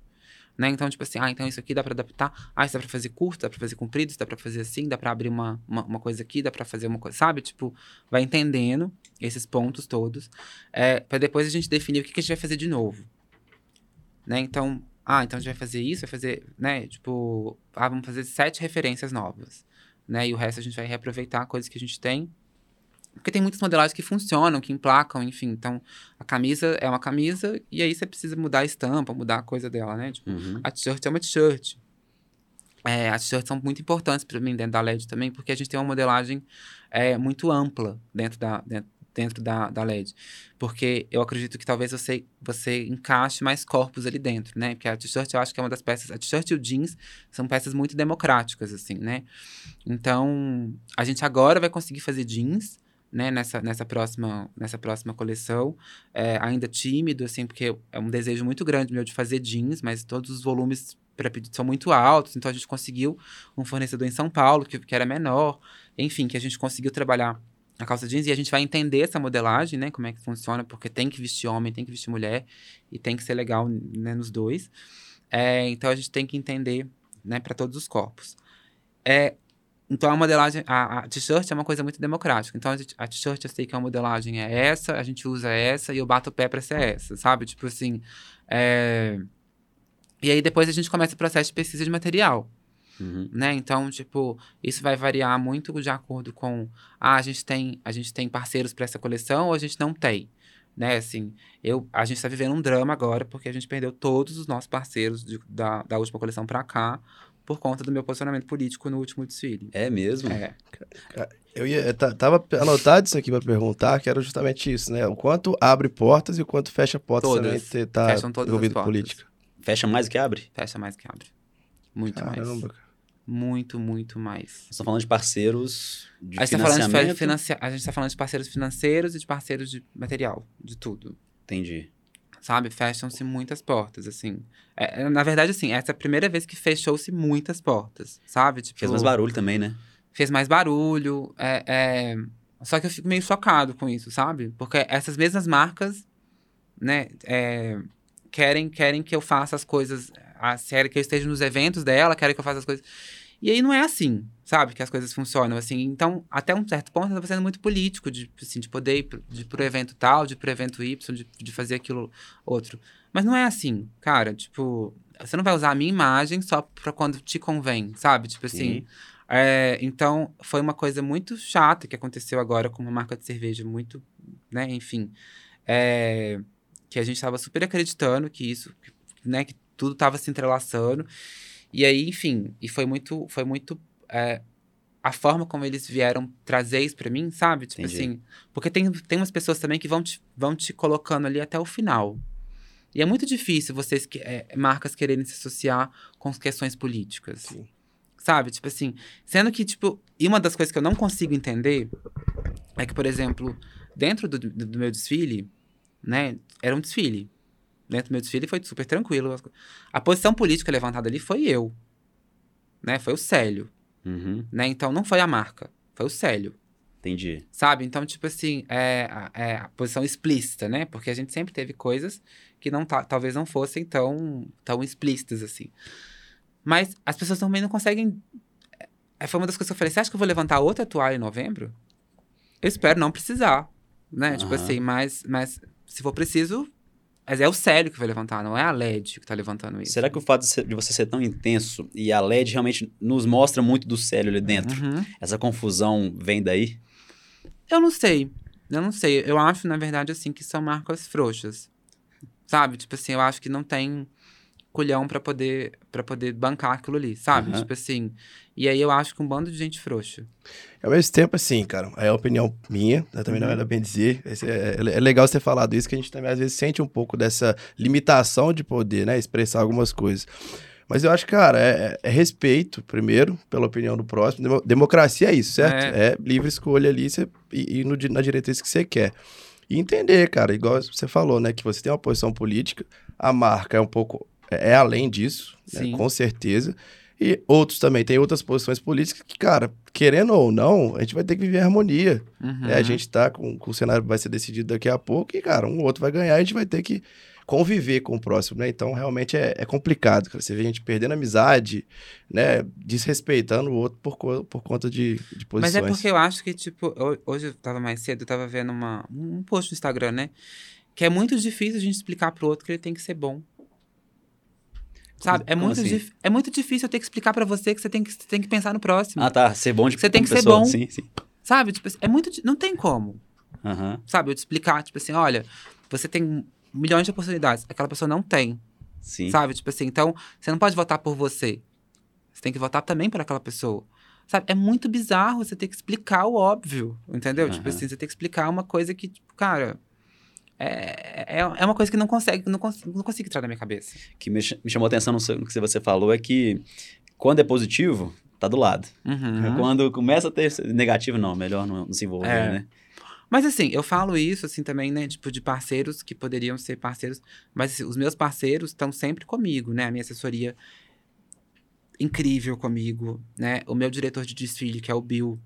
A: Né? Então, tipo assim, ah, então isso aqui dá para adaptar. Ah, isso dá para fazer curto, dá para fazer comprido, isso dá para fazer assim, dá para abrir uma, uma, uma, coisa aqui, dá para fazer uma coisa, sabe? Tipo, vai entendendo esses pontos todos, é, para depois a gente definir o que, que a gente vai fazer de novo. Né? Então, ah, então a gente vai fazer isso, vai fazer, né? Tipo, ah, vamos fazer sete referências novas, né? E o resto a gente vai reaproveitar coisas que a gente tem porque tem muitas modelagens que funcionam, que emplacam, enfim. Então, a camisa é uma camisa e aí você precisa mudar a estampa, mudar a coisa dela, né? Tipo, uhum. a t-shirt é uma t-shirt. É, as t-shirts são muito importantes para mim dentro da LED também, porque a gente tem uma modelagem é, muito ampla dentro da, dentro, dentro da, da LED. Porque eu acredito que talvez você, você encaixe mais corpos ali dentro, né? Porque a t-shirt eu acho que é uma das peças. A t-shirt e o jeans são peças muito democráticas, assim, né? Então, a gente agora vai conseguir fazer jeans né, nessa, nessa, próxima, nessa próxima coleção. É, ainda tímido, assim, porque é um desejo muito grande meu de fazer jeans, mas todos os volumes para pedido são muito altos, então a gente conseguiu um fornecedor em São Paulo, que, que era menor, enfim, que a gente conseguiu trabalhar a calça jeans e a gente vai entender essa modelagem, né, como é que funciona, porque tem que vestir homem, tem que vestir mulher, e tem que ser legal, né, nos dois. É, então a gente tem que entender, né, para todos os corpos. É, então a modelagem, a, a t-shirt é uma coisa muito democrática. Então a, a t-shirt eu sei que a modelagem é essa, a gente usa essa e eu bato o pé para ser essa, sabe? Tipo assim. É... E aí depois a gente começa o processo de pesquisa de material. Uhum. Né? Então, tipo, isso vai variar muito de acordo com ah, a gente tem, a gente tem parceiros para essa coleção ou a gente não tem. Né, assim, eu, a gente está vivendo um drama agora porque a gente perdeu todos os nossos parceiros de, da, da última coleção para cá por conta do meu posicionamento político no último desfile.
B: É mesmo?
A: É.
C: Eu ia, tava anotado isso aqui para perguntar, que era justamente isso, né? O quanto abre portas e o quanto fecha portas
A: todas.
C: também você tá
A: Fecham todas envolvido
C: em política.
B: Fecha mais do que abre?
A: Fecha mais do que abre. Muito
C: Caramba,
A: mais. Muito, muito mais.
B: Você está falando de parceiros de
A: a gente
B: financiamento?
A: Tá falando de financia... A gente está falando de parceiros financeiros e de parceiros de material, de tudo.
B: Entendi
A: sabe? Fecham-se muitas portas, assim. É, é, na verdade, assim, essa é a primeira vez que fechou-se muitas portas, sabe?
B: Tipo, fez mais barulho também, né?
A: Fez mais barulho. É, é... Só que eu fico meio chocado com isso, sabe? Porque essas mesmas marcas, né, é... querem, querem que eu faça as coisas. A série que eu esteja nos eventos dela, querem que eu faça as coisas. E aí não é assim, sabe? Que as coisas funcionam assim. Então, até um certo ponto, eu estava sendo muito político, de, assim, de poder ir pro, de pro evento tal, de ir pro evento Y, de, de fazer aquilo outro. Mas não é assim, cara. Tipo, você não vai usar a minha imagem só pra quando te convém, sabe? Tipo assim. É, então, foi uma coisa muito chata que aconteceu agora com uma marca de cerveja muito, né? Enfim. É, que a gente estava super acreditando que isso, né? Que tudo estava se entrelaçando. E aí, enfim, e foi muito, foi muito é, a forma como eles vieram trazer isso pra mim, sabe? Tipo
B: Entendi.
A: assim, porque tem, tem umas pessoas também que vão te, vão te colocando ali até o final. E é muito difícil vocês, é, marcas, quererem se associar com questões políticas.
C: Sim.
A: Sabe? Tipo assim, sendo que, tipo, e uma das coisas que eu não consigo entender é que, por exemplo, dentro do, do, do meu desfile, né, era um desfile dentro do meu desfile foi super tranquilo. A posição política levantada ali foi eu. Né? Foi o Célio.
B: Uhum.
A: Né? Então não foi a marca, foi o Célio.
B: Entendi.
A: Sabe? Então, tipo assim, é, é a posição explícita, né? Porque a gente sempre teve coisas que não talvez não fossem tão, tão explícitas assim. Mas as pessoas também não conseguem. É, foi uma das coisas que eu falei: você acha que eu vou levantar outra toalha em novembro? Eu espero não precisar. Né? Uhum. Tipo assim, mas, mas se for preciso, mas é o Célio que vai levantar, não é a LED que tá levantando isso.
B: Será que o fato de, ser, de, você ser tão intenso e a LED realmente nos mostra muito do Célio ali dentro?
A: Uhum.
B: Essa confusão vem daí?
A: Eu não sei. Eu não sei. Eu acho, na verdade, assim, que são marcas frouxas. Sabe? Tipo assim, eu acho que não tem culhão para poder para poder bancar aquilo ali, sabe? Uhum. Tipo assim. E aí eu acho que um bando de gente frouxa.
C: Ao mesmo tempo, assim, cara, é a opinião minha, né? também uhum. não era bem dizer. É, é, legal você ter falado isso, que a gente também às vezes sente um pouco dessa limitação de poder, né? Expressar algumas coisas. Mas eu acho, cara, é, é, respeito, primeiro, pela opinião do próximo. Democracia é isso, certo? É, é livre escolha ali você, e, e no, na diretriz que você quer. E entender, cara, igual você falou, né? Que você tem uma posição política, a marca é um pouco. É, é além disso, né, com certeza. E outros também têm outras posições políticas que, cara, querendo ou não, a gente vai ter que viver em harmonia. Uhum. É, a gente tá com, com o cenário vai ser decidido daqui a pouco e, cara, um outro vai ganhar e a gente vai ter que conviver com o próximo, né? Então, realmente é, é complicado, cara. Você vê a gente perdendo amizade, né? Desrespeitando o outro por, por conta de, de posições.
A: Mas é porque eu acho que, tipo, hoje eu tava mais cedo, eu tava vendo uma, um post no Instagram, né? Que é muito difícil a gente explicar pro outro que ele tem que ser bom. Sabe? É muito, assim? é muito difícil eu ter que explicar para você que você tem que, tem que pensar no próximo.
B: Ah, tá. Ser bom de
A: Você tem que pessoa. ser bom. Sim, sim. Sabe? Tipo, é muito. Não tem como.
B: Uhum.
A: Sabe? Eu te explicar, tipo assim, olha, você tem milhões de oportunidades. Aquela pessoa não tem.
B: Sim.
A: Sabe? Tipo assim, então, você não pode votar por você. Você tem que votar também por aquela pessoa. Sabe? É muito bizarro você ter que explicar o óbvio, entendeu? Uhum. Tipo assim, você tem que explicar uma coisa que, tipo, cara, é, é, é uma coisa que não consegue, não, cons não consigo entrar na minha cabeça.
B: que me, me chamou a atenção no, no que você falou é que quando é positivo, tá do lado.
A: Uhum.
B: Quando começa a ter negativo, não, melhor não, não se envolver, é. né?
A: Mas assim, eu falo isso assim também, né? Tipo, de parceiros que poderiam ser parceiros, mas assim, os meus parceiros estão sempre comigo, né? A minha assessoria incrível comigo, né? O meu diretor de desfile, que é o Bill,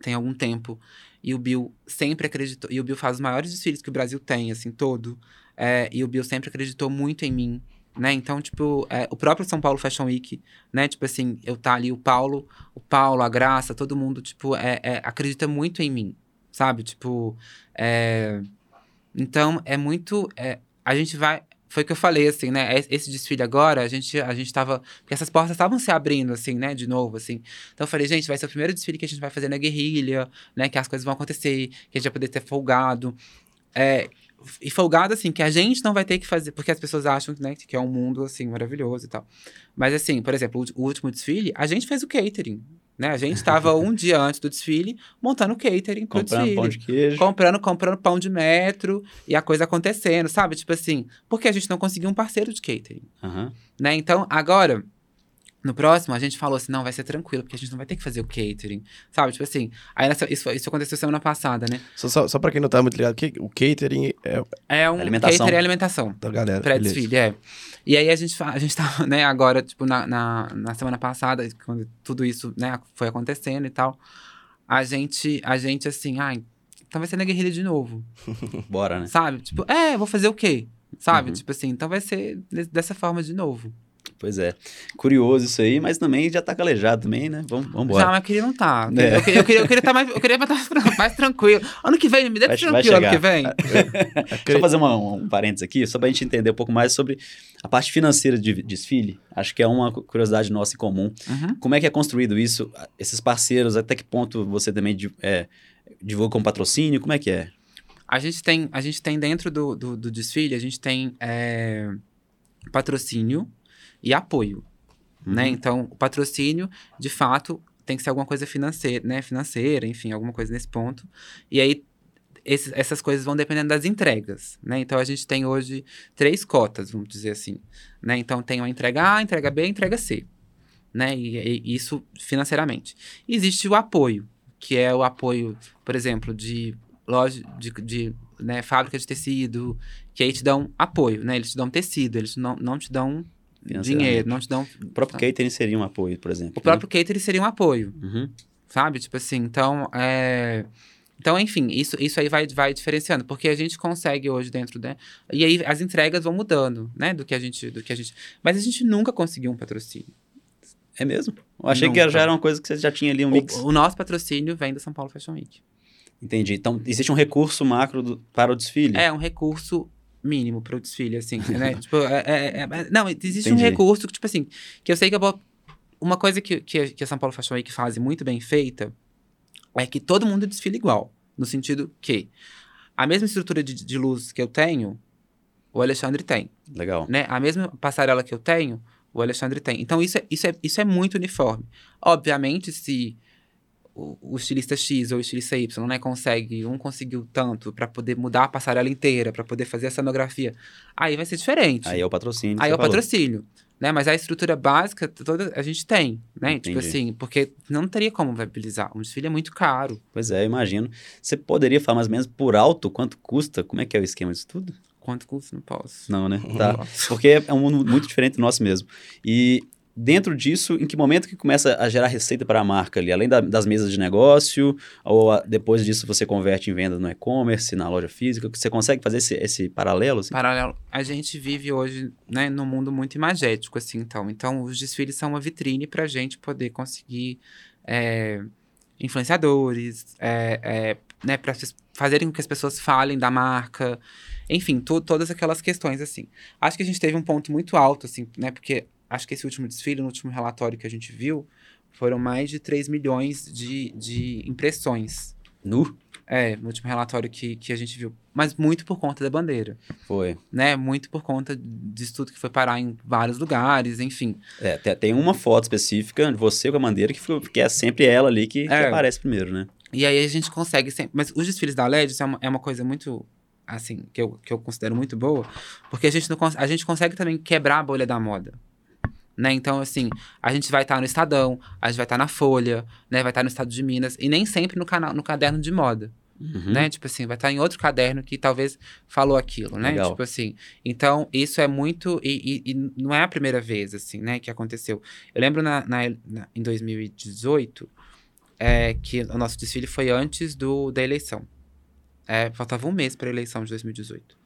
A: tem algum tempo. E o Bill sempre acreditou. E o Bill faz os maiores desfiles que o Brasil tem, assim, todo. É, e o Bill sempre acreditou muito em mim, né? Então, tipo, é, o próprio São Paulo Fashion Week, né? Tipo assim, eu tá ali, o Paulo, o Paulo, a Graça, todo mundo, tipo, é, é acredita muito em mim, sabe? Tipo, é... Então, é muito... É, a gente vai foi o que eu falei, assim, né? Esse desfile agora, a gente, a gente tava. Porque essas portas estavam se abrindo, assim, né? De novo, assim. Então eu falei, gente, vai ser o primeiro desfile que a gente vai fazer na guerrilha, né? Que as coisas vão acontecer, que a gente vai poder ter folgado. É, e folgado, assim, que a gente não vai ter que fazer, porque as pessoas acham né, que é um mundo, assim, maravilhoso e tal. Mas, assim, por exemplo, o, último desfile, a gente fez o catering. Né? A gente estava [laughs] um dia antes do desfile montando catering pro
B: comprando
A: desfile.
B: pão de queijo.
A: Comprando, comprando pão de metro e a coisa acontecendo, sabe? Tipo assim, porque a gente não conseguiu um parceiro de catering.
B: Uhum.
A: Né? Então, agora, no próximo, a gente falou assim, não, vai ser tranquilo, porque a gente não vai ter que fazer o catering, sabe? Tipo assim, aí nessa, isso, isso aconteceu semana passada, né?
C: Só, só, só pra quem não tá muito ligado, o catering é...
A: É um
B: alimentação.
A: catering é alimentação.
C: Da galera.
A: Pré-desfile, é. E aí a gente, a gente tava, né, agora, tipo, na, na, na, semana passada, quando tudo isso, né, foi acontecendo e tal, a gente, a gente assim, ai, então vai ser na guerrilha de novo. [laughs]
B: Bora, né?
A: Sabe? Tipo, é, vou fazer o quê? Sabe? Uhum. Tipo assim, então vai ser dessa forma de novo.
B: Pois é. Curioso isso aí, mas também já tá calejado também, né? Vamos, embora.
A: Já, mas queria não tá. [laughs] É. Eu, queria, eu, queria, eu queria estar tá mais, eu queria estar [laughs] mais tranquilo. Ano que vem, me dê tranquilo ano que vem. [laughs]
B: Deixa eu fazer uma, um parênteses aqui, só pra gente entender um pouco mais sobre a parte financeira de desfile. Acho que é uma curiosidade nossa em comum.
A: Uhum.
B: Como é que é construído isso? Esses parceiros, até que ponto você também é, divulga com patrocínio? Como é que é?
A: A gente tem, a gente tem dentro do, do, do desfile, a gente tem é, patrocínio, e apoio, né? uhum. né? Então, o patrocínio, de fato, tem que ser alguma coisa financeira, né? Financeira, enfim, alguma coisa nesse ponto. E aí, esses, essas coisas vão dependendo das entregas, né? Então, a gente tem hoje três cotas, vamos dizer assim, né? Então, tem a entrega A, entrega B, entrega C, né? E, e isso financeiramente. E existe o apoio, que é o apoio, por exemplo, de loja, de, de né, fábrica de tecido, que aí te dão apoio, né? Eles te dão tecido, eles não, não te dão dinheiro, não te dão.
B: O próprio catering seria um apoio, por exemplo.
A: O né? próprio catering seria um apoio.
B: Uhum.
A: Sabe? Tipo assim, então. É... Então, enfim, isso, isso aí vai, vai diferenciando, porque a gente consegue hoje dentro, né? E aí as entregas vão mudando, né? Do que a gente. Do que a gente... Mas a gente nunca conseguiu um patrocínio.
B: É mesmo? Eu achei nunca. que já era uma coisa que você já tinha ali um mix.
A: O, o nosso patrocínio vem da São Paulo Fashion Week.
B: Entendi. Então, existe um recurso macro do, para o desfile?
A: É, um recurso mínimo para o desfile, assim, [laughs] né? tipo, é, é, é, não, existe Entendi. um recurso que, tipo assim, que eu sei que eu vou... Uma coisa que, que, que a São Paulo Fashion Week faz muito bem feita é que todo mundo desfila igual. No sentido que a mesma estrutura de, de luz que eu tenho, o Alexandre tem.
B: Legal.
A: Né? A mesma passarela que eu tenho, o Alexandre tem. Então, isso é, isso é, isso é muito uniforme. Obviamente, se o, o estilista X ou o estilista Y, né, consegue, um conseguiu tanto para poder mudar a passarela inteira, para poder fazer a cenografia, aí vai ser diferente.
B: Aí é o patrocínio.
A: Aí é o falou. patrocínio. né? Mas a estrutura básica toda a gente tem, né? Tipo
B: Entendi.
A: assim, porque não teria como viabilizar. Um desfile é muito caro.
B: Pois é, eu imagino. Você poderia falar mais ou menos por alto quanto custa? Como é que é o esquema disso tudo?
A: Quanto custa? Não posso.
B: Não, né? Tá. Porque é um mundo muito diferente do nosso mesmo. E dentro disso, em que momento que começa a gerar receita para a marca ali? Além da- das mesas de negócio, ou a- depois disso você converte em vendas no e-commerce, na loja física? Você consegue fazer esse, esse paralelo? Assim?
A: Paralelo. A gente vive hoje, né, num mundo muito imagético, assim, então. Então, os desfiles são uma vitrine para a gente poder conseguir é, influenciadores, é, é, né, para fazerem com que as pessoas falem da marca, enfim, to- todas aquelas questões, assim. Acho que a gente teve um ponto muito alto, assim, né, porque acho que esse último desfile, no último relatório que a gente viu, foram mais de 3 milhões de, de impressões.
B: Nu?
A: É, no último relatório que, que a gente viu. Mas muito por conta da bandeira
B: Foi.
A: né? Muito por conta disso tudo que foi parar em vários lugares, enfim.
B: É, tem, uma foto específica de você com a bandeira que, ficou- que é sempre ela ali que, que
A: É.
B: aparece primeiro, né?
A: E aí a gente consegue sempre. Mas os desfiles da LED é uma, é uma coisa muito. Assim, que eu, que eu considero muito boa, porque a gente, não, a gente consegue também quebrar a bolha da moda. Né? Então, assim, a gente vai estar no Estadão, a gente vai estar na Folha, né? Vai estar no Estado de Minas, e nem sempre no, canal, no caderno de moda.
B: Uhum.
A: né? Tipo assim, vai estar em outro caderno que talvez falou aquilo, né?
B: Legal.
A: Tipo assim. Então, isso é muito. E, e- e não é a primeira vez, assim, né, que aconteceu. Eu lembro na, na- na- em 2018 é, que o nosso desfile foi antes do, da eleição. É, faltava um mês para a eleição de 2018.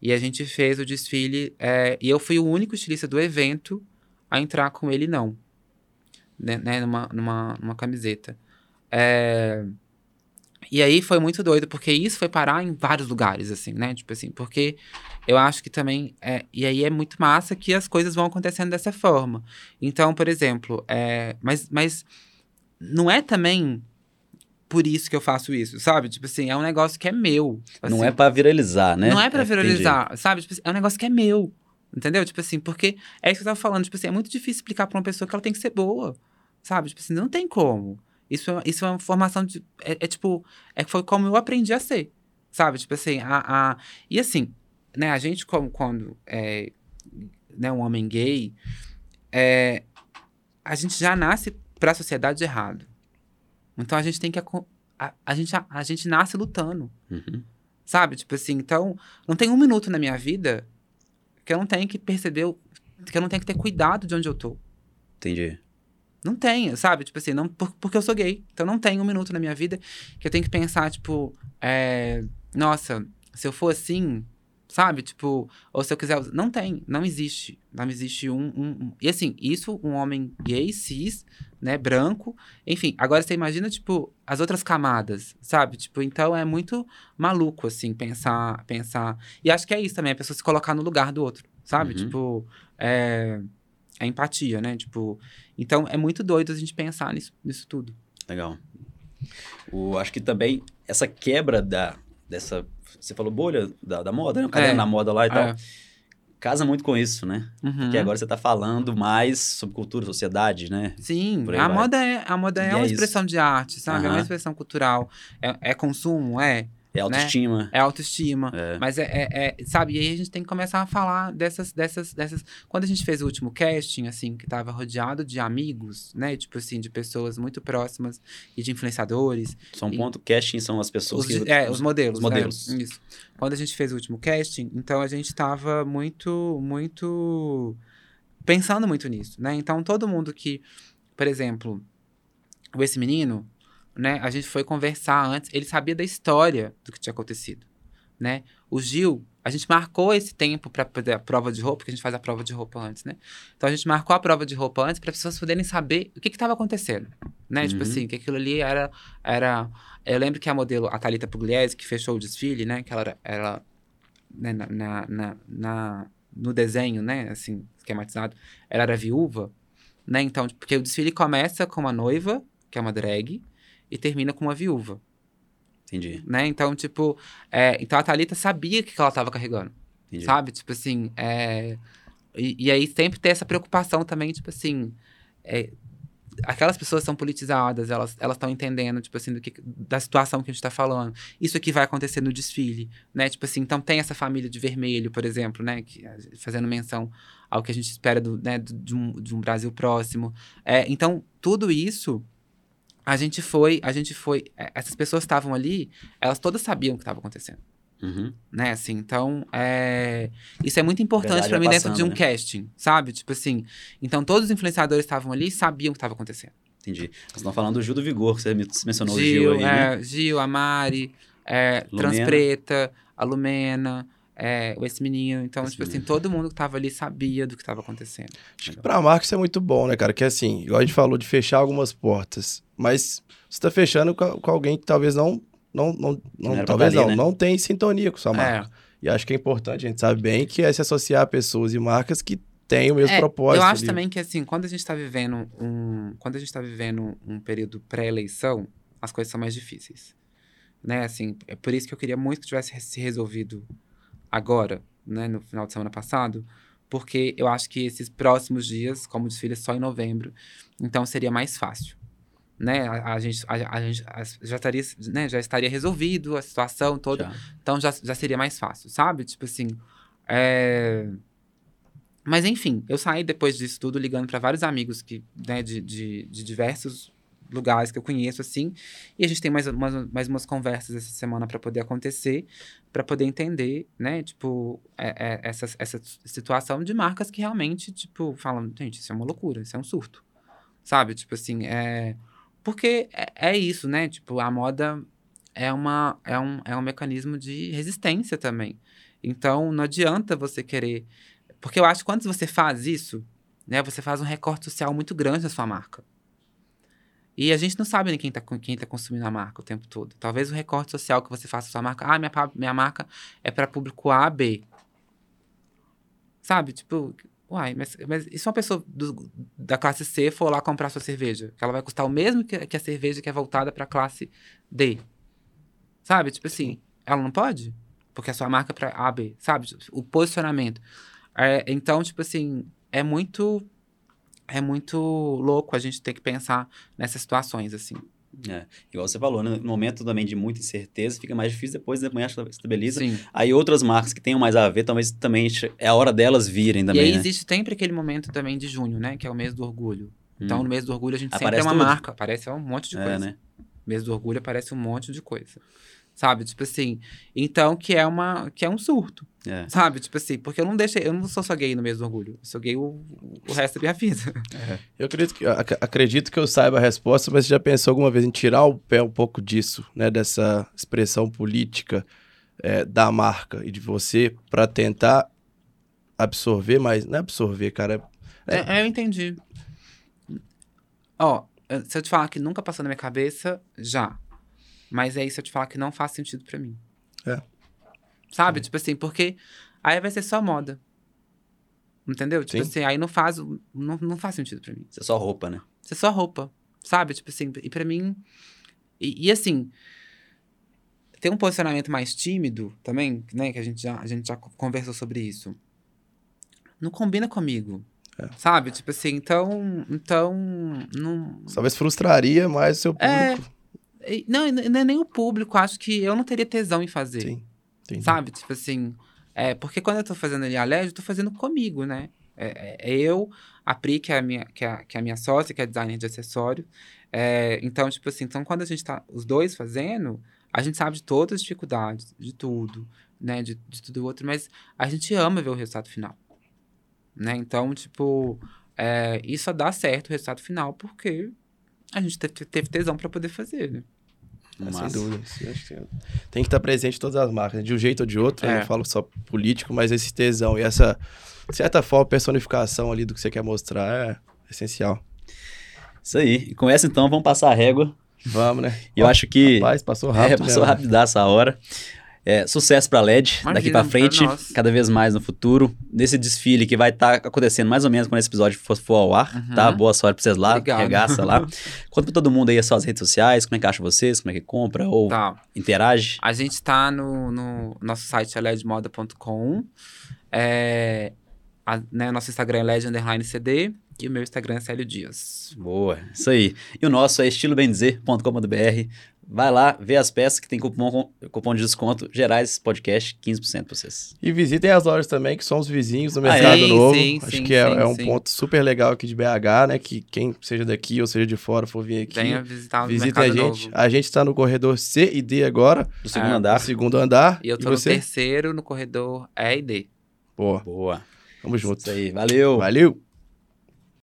A: E a gente fez o desfile. é, e eu fui o único estilista do evento a entrar com ele, não. Né, né, numa, numa, numa camiseta. É, e aí foi muito doido, porque isso foi parar em vários lugares, assim, né? Tipo assim, porque eu acho que também. É, e aí é muito massa que as coisas vão acontecendo dessa forma. Então, por exemplo, é, mas, mas não é também por isso que eu faço isso, sabe? Tipo assim, é um negócio que é meu.
B: Não
A: assim.
B: é pra viralizar, né?
A: Não é pra
B: entendi.
A: viralizar, sabe? Tipo assim, é um negócio que é meu. Entendeu? Tipo assim, porque é isso que eu tava falando. Tipo assim, é muito difícil explicar pra uma pessoa que ela tem que ser boa. Sabe? Tipo assim, não tem como. Isso é, isso é uma formação de. É, é tipo. É, foi como eu aprendi a ser. Sabe? Tipo assim, a. a e assim, né, a gente, como quando é né, um homem gay, é, a gente já nasce pra sociedade errado. Então a gente tem que. aco- A, a, gente, a, a gente nasce lutando.
B: Uhum.
A: Sabe? Tipo assim, então, não tem um minuto na minha vida que eu não tenho que perceber, que eu não tenho que ter cuidado de onde eu tô.
B: Entendi.
A: Não tenho, sabe? Tipo assim, não, por- porque eu sou gay. Então não tem um minuto na minha vida que eu tenho que pensar, tipo, é, nossa, se eu for assim, sabe? Tipo, ou se eu quiser. Não tem, não existe. Não existe um. um- um- E assim, isso, um homem gay, cis, né, branco. Enfim, agora você imagina, tipo, as outras camadas, sabe? Tipo, então é muito maluco, assim, pensar. pensar. E acho que é isso também, a pessoa se colocar no lugar do outro, sabe?
B: Uhum.
A: Tipo, é. É empatia, né? Tipo, então é muito doido a gente pensar nisso, nisso tudo.
B: Legal. O, acho que também essa quebra da, dessa. Você falou bolha da, da moda, né? O caderno
A: É.
B: na moda lá e tal.
A: É.
B: Casa muito com isso, né?
A: Uhum.
B: Porque agora você tá falando mais sobre cultura, sociedade, né?
A: Sim, a
B: vai.
A: moda é, a moda é
B: é
A: uma
B: isso.
A: expressão de arte, sabe? É uma expressão cultural. É, é consumo, é.
B: É autoestima.
A: É autoestima.
B: É.
A: Mas é, é- é- sabe, e aí a gente tem que começar a falar dessas, dessas, dessas. Quando a gente fez o último casting, assim, que tava rodeado de amigos, né? Tipo assim, de pessoas muito próximas e de influenciadores.
B: Só um ponto, casting são as pessoas
A: Os,
B: que...
A: é, os modelos.
B: os modelos.
A: né? Isso. Quando a gente fez o último casting, então a gente tava muito, muito. pensando muito nisso, né? Então todo mundo que, por exemplo, esse menino, né? A gente foi conversar antes, ele sabia da história do que tinha acontecido, né? O Gil, a gente marcou esse tempo para a prova de roupa, porque a gente faz a prova de roupa antes, né? Então a gente marcou a prova de roupa antes para as pessoas poderem saber o que estava acontecendo, né? Tipo
B: Uhum.
A: assim, que aquilo ali era, era eu lembro que a modelo, a Thalita Pugliese, que fechou o desfile, né? Que ela era, ela, né, na, na, na, na- no desenho, né? Assim, esquematizado, ela era viúva, né? Então, porque o desfile começa com uma noiva, que é uma drag, e termina com uma viúva,
B: Entendi,
A: né? Então, tipo, é, então a Thalita sabia o que ela estava carregando.
B: entendi.
A: Sabe? Tipo assim, é... E, e aí sempre ter essa preocupação também, tipo assim... é, Aquelas pessoas são politizadas, elas estão entendendo, tipo assim, do que, da situação que a gente tá falando. Isso aqui vai acontecer no desfile, né? Tipo assim, então tem essa família de vermelho, por exemplo, né? Que, fazendo menção ao que a gente espera do, né, do- de, um, de um Brasil próximo. É, então, tudo isso, a gente foi, a gente foi, é, essas pessoas estavam ali, elas todas sabiam o que estava acontecendo
B: Uhum.
A: né, assim, então, é... isso é muito importante
B: vai
A: mim dentro
B: passando,
A: de um
B: né?
A: casting, sabe? Tipo assim, então todos os influenciadores estavam ali e sabiam o que estava acontecendo.
B: Entendi. Vocês estão falando do Gil do Vigor, que você me- você mencionou o Gil
A: Gil,
B: aí, né?
A: é, Gil, a Mari, é. Transpreta, a Lumena, é, esse menino, então,
B: Esse
A: tipo assim,
B: menino.
A: todo mundo que tava ali sabia do que estava acontecendo.
C: Acho que pra marca isso é muito bom, né, cara? Que assim, igual a gente falou de fechar algumas portas, mas você tá fechando com, alguém que talvez não. Não, não, não-
B: pra
C: talvez
B: tá ali,
C: não,
B: né?
C: não tem sintonia com sua
A: É,
C: marca. E acho que é importante, a gente sabe bem, que é se associar a pessoas e marcas que têm o mesmo
A: É,
C: propósito.
A: Eu acho
C: ali.
A: também que, assim, quando a gente tá vivendo um. Quando a gente tá vivendo um período pré-eleição, as coisas são mais difíceis. Né, assim, é por isso que eu queria muito que tivesse se resolvido agora, né, no final de semana passado, porque eu acho que esses próximos dias, como desfile é só em novembro, então seria mais fácil. Né, a, a gente, a, a gente já, estaria, né, já estaria resolvido a situação toda.
B: Já.
A: Então já, já seria mais fácil, sabe? Tipo assim. é, Mas enfim, eu saí depois disso tudo ligando para vários amigos que, né, de, de, de diversos lugares que eu conheço, assim. E a gente tem mais, umas, mais umas conversas essa semana para poder acontecer, para poder entender, né? Tipo, é- é- essa, essa situação de marcas que realmente, tipo, falam, gente, isso é uma loucura, isso é um surto. Sabe? Tipo assim, é. Porque é, é isso, né? Tipo, a moda é, uma, é, um, é um mecanismo de resistência também. Então, não adianta você querer. Porque eu acho que quando você faz isso, né, você faz um recorte social muito grande na sua marca. E a gente não sabe nem quem está quem tá consumindo a marca o tempo todo. Talvez o recorte social que você faça sua marca, ah, minha, minha marca é para público A, B. Sabe? Tipo, uai, mas, mas e se uma pessoa do- da classe C for lá comprar sua cerveja? Que ela vai custar o mesmo que, que a cerveja que é voltada para a classe D. Sabe? Tipo assim, ela não pode? Porque a sua marca é para A, B. Sabe? O posicionamento. É, então, tipo assim, é muito. É muito louco a gente ter que pensar nessas situações, assim.
B: É, igual você falou, né? no momento também de muita incerteza, fica mais difícil depois, de manhã estabiliza.
A: Sim.
B: Aí outras marcas que tenham mais a ver, talvez também é a hora delas virem
A: E
B: também,
A: aí
B: né?
A: existe sempre aquele momento também de junho, né? Que é o mês do orgulho. Então,
B: Hum.
A: no mês do orgulho, a gente sempre
B: Aparece
A: é uma
B: tudo.
A: marca. Aparece um monte de
B: É,
A: coisa.
B: né?
A: Mês do orgulho aparece um monte de coisa. Sabe? Tipo assim. Então, que é uma. Que é um surto.
B: É.
A: Sabe? Tipo assim, porque eu não deixei. Eu não sou só gay no mês do orgulho. Eu sou gay o, o resto da minha vida.
C: Eu acredito que, ac- acredito que eu saiba a resposta, mas você já pensou alguma vez em tirar o pé um pouco disso, né? Dessa expressão política é, da marca e de você para tentar absorver, mas não é absorver, cara. É.
A: É, eu entendi. Ó, se eu te falar que nunca passou na minha cabeça, já. Mas aí se eu te falar que não faz sentido pra mim.
C: É.
A: Sabe? Tipo assim, porque aí vai ser só moda. Entendeu? Tipo
C: Sim.
A: assim, aí não faz, não, não faz sentido pra mim.
B: Isso é só roupa, né?
A: Isso é só roupa. Sabe? Tipo assim, e pra mim. E, e assim. Tem um posicionamento mais tímido também, né? Que a gente já, a gente já conversou sobre isso. Não combina comigo.
C: É.
A: Sabe? Tipo assim, então. Então. Não.
C: Talvez frustraria mais o seu
A: É,
C: público.
A: e- Não, não é nem o público. Acho que eu não teria tesão em fazer.
C: Sim. Entendi.
A: Sabe? Tipo assim. É, porque quando eu tô fazendo ali a LED, eu tô fazendo comigo, né? É, é- é eu, a Pri, que é a, minha, que, é, que é a minha sócia, que é designer de acessório. É, então, tipo assim, então quando a gente tá os dois fazendo, a gente sabe de todas as dificuldades, de tudo, né? De, de tudo e outro, mas a gente ama ver o resultado final. Né? Então, tipo, é, isso dá certo o resultado final porque a gente te- te- teve tesão pra poder fazer, né?
C: É, sem dúvida. Que Tem que estar presente em todas as marcas, né? de um jeito ou de outro. Eu
A: É.
C: não falo só político, mas esse tesão e essa, de certa forma, personificação ali do que você quer mostrar é essencial.
B: Isso aí. E com essa, então, vamos passar a régua.
C: Vamos, né?
B: E eu acho que.
C: Rapaz, passou rápido.
B: é, passou
C: né?
B: rápido essa hora. É, sucesso pra LED
A: Imagina,
B: daqui pra
A: pra
B: frente, cada vez mais no futuro. Nesse desfile que vai estar acontecendo mais ou menos quando esse episódio for, for ao ar,
A: Uhum.
B: tá? Boa sorte pra vocês lá,
A: Obrigado.
B: regaça lá. [laughs] Conta pra todo mundo aí as suas redes sociais, como é que acha vocês, como é que compra ou
A: Tá.
B: interage.
A: A gente tá no, no nosso site é ledmoda.com. É, a- né, nosso Instagram é led underline CD e o meu Instagram é Célio Dias.
B: Boa, isso aí. E o nosso é estilobendizer.com.br. Vai lá, vê as peças que tem cupom, cupom de desconto Gerais Podcast, 15% pra vocês.
C: E visitem as lojas também, que são os vizinhos do
B: Ah?
C: Mercado
A: Sim,
C: Novo.
A: sim,
C: Acho
A: sim,
C: que é, é um ponto super legal aqui de BH, né? Que quem seja daqui ou seja de fora for vir aqui,
A: Venha visitar o
C: visitem a
A: Mercado
C: gente.
A: Novo.
C: A gente está no corredor C e D agora,
B: Do segundo
A: Ah,
B: andar.
C: no segundo andar.
A: E eu tô no
C: você?
A: terceiro, no corredor E e D.
C: Pô,
B: Boa.
C: tamo junto.
B: Isso aí. Valeu.
C: Valeu!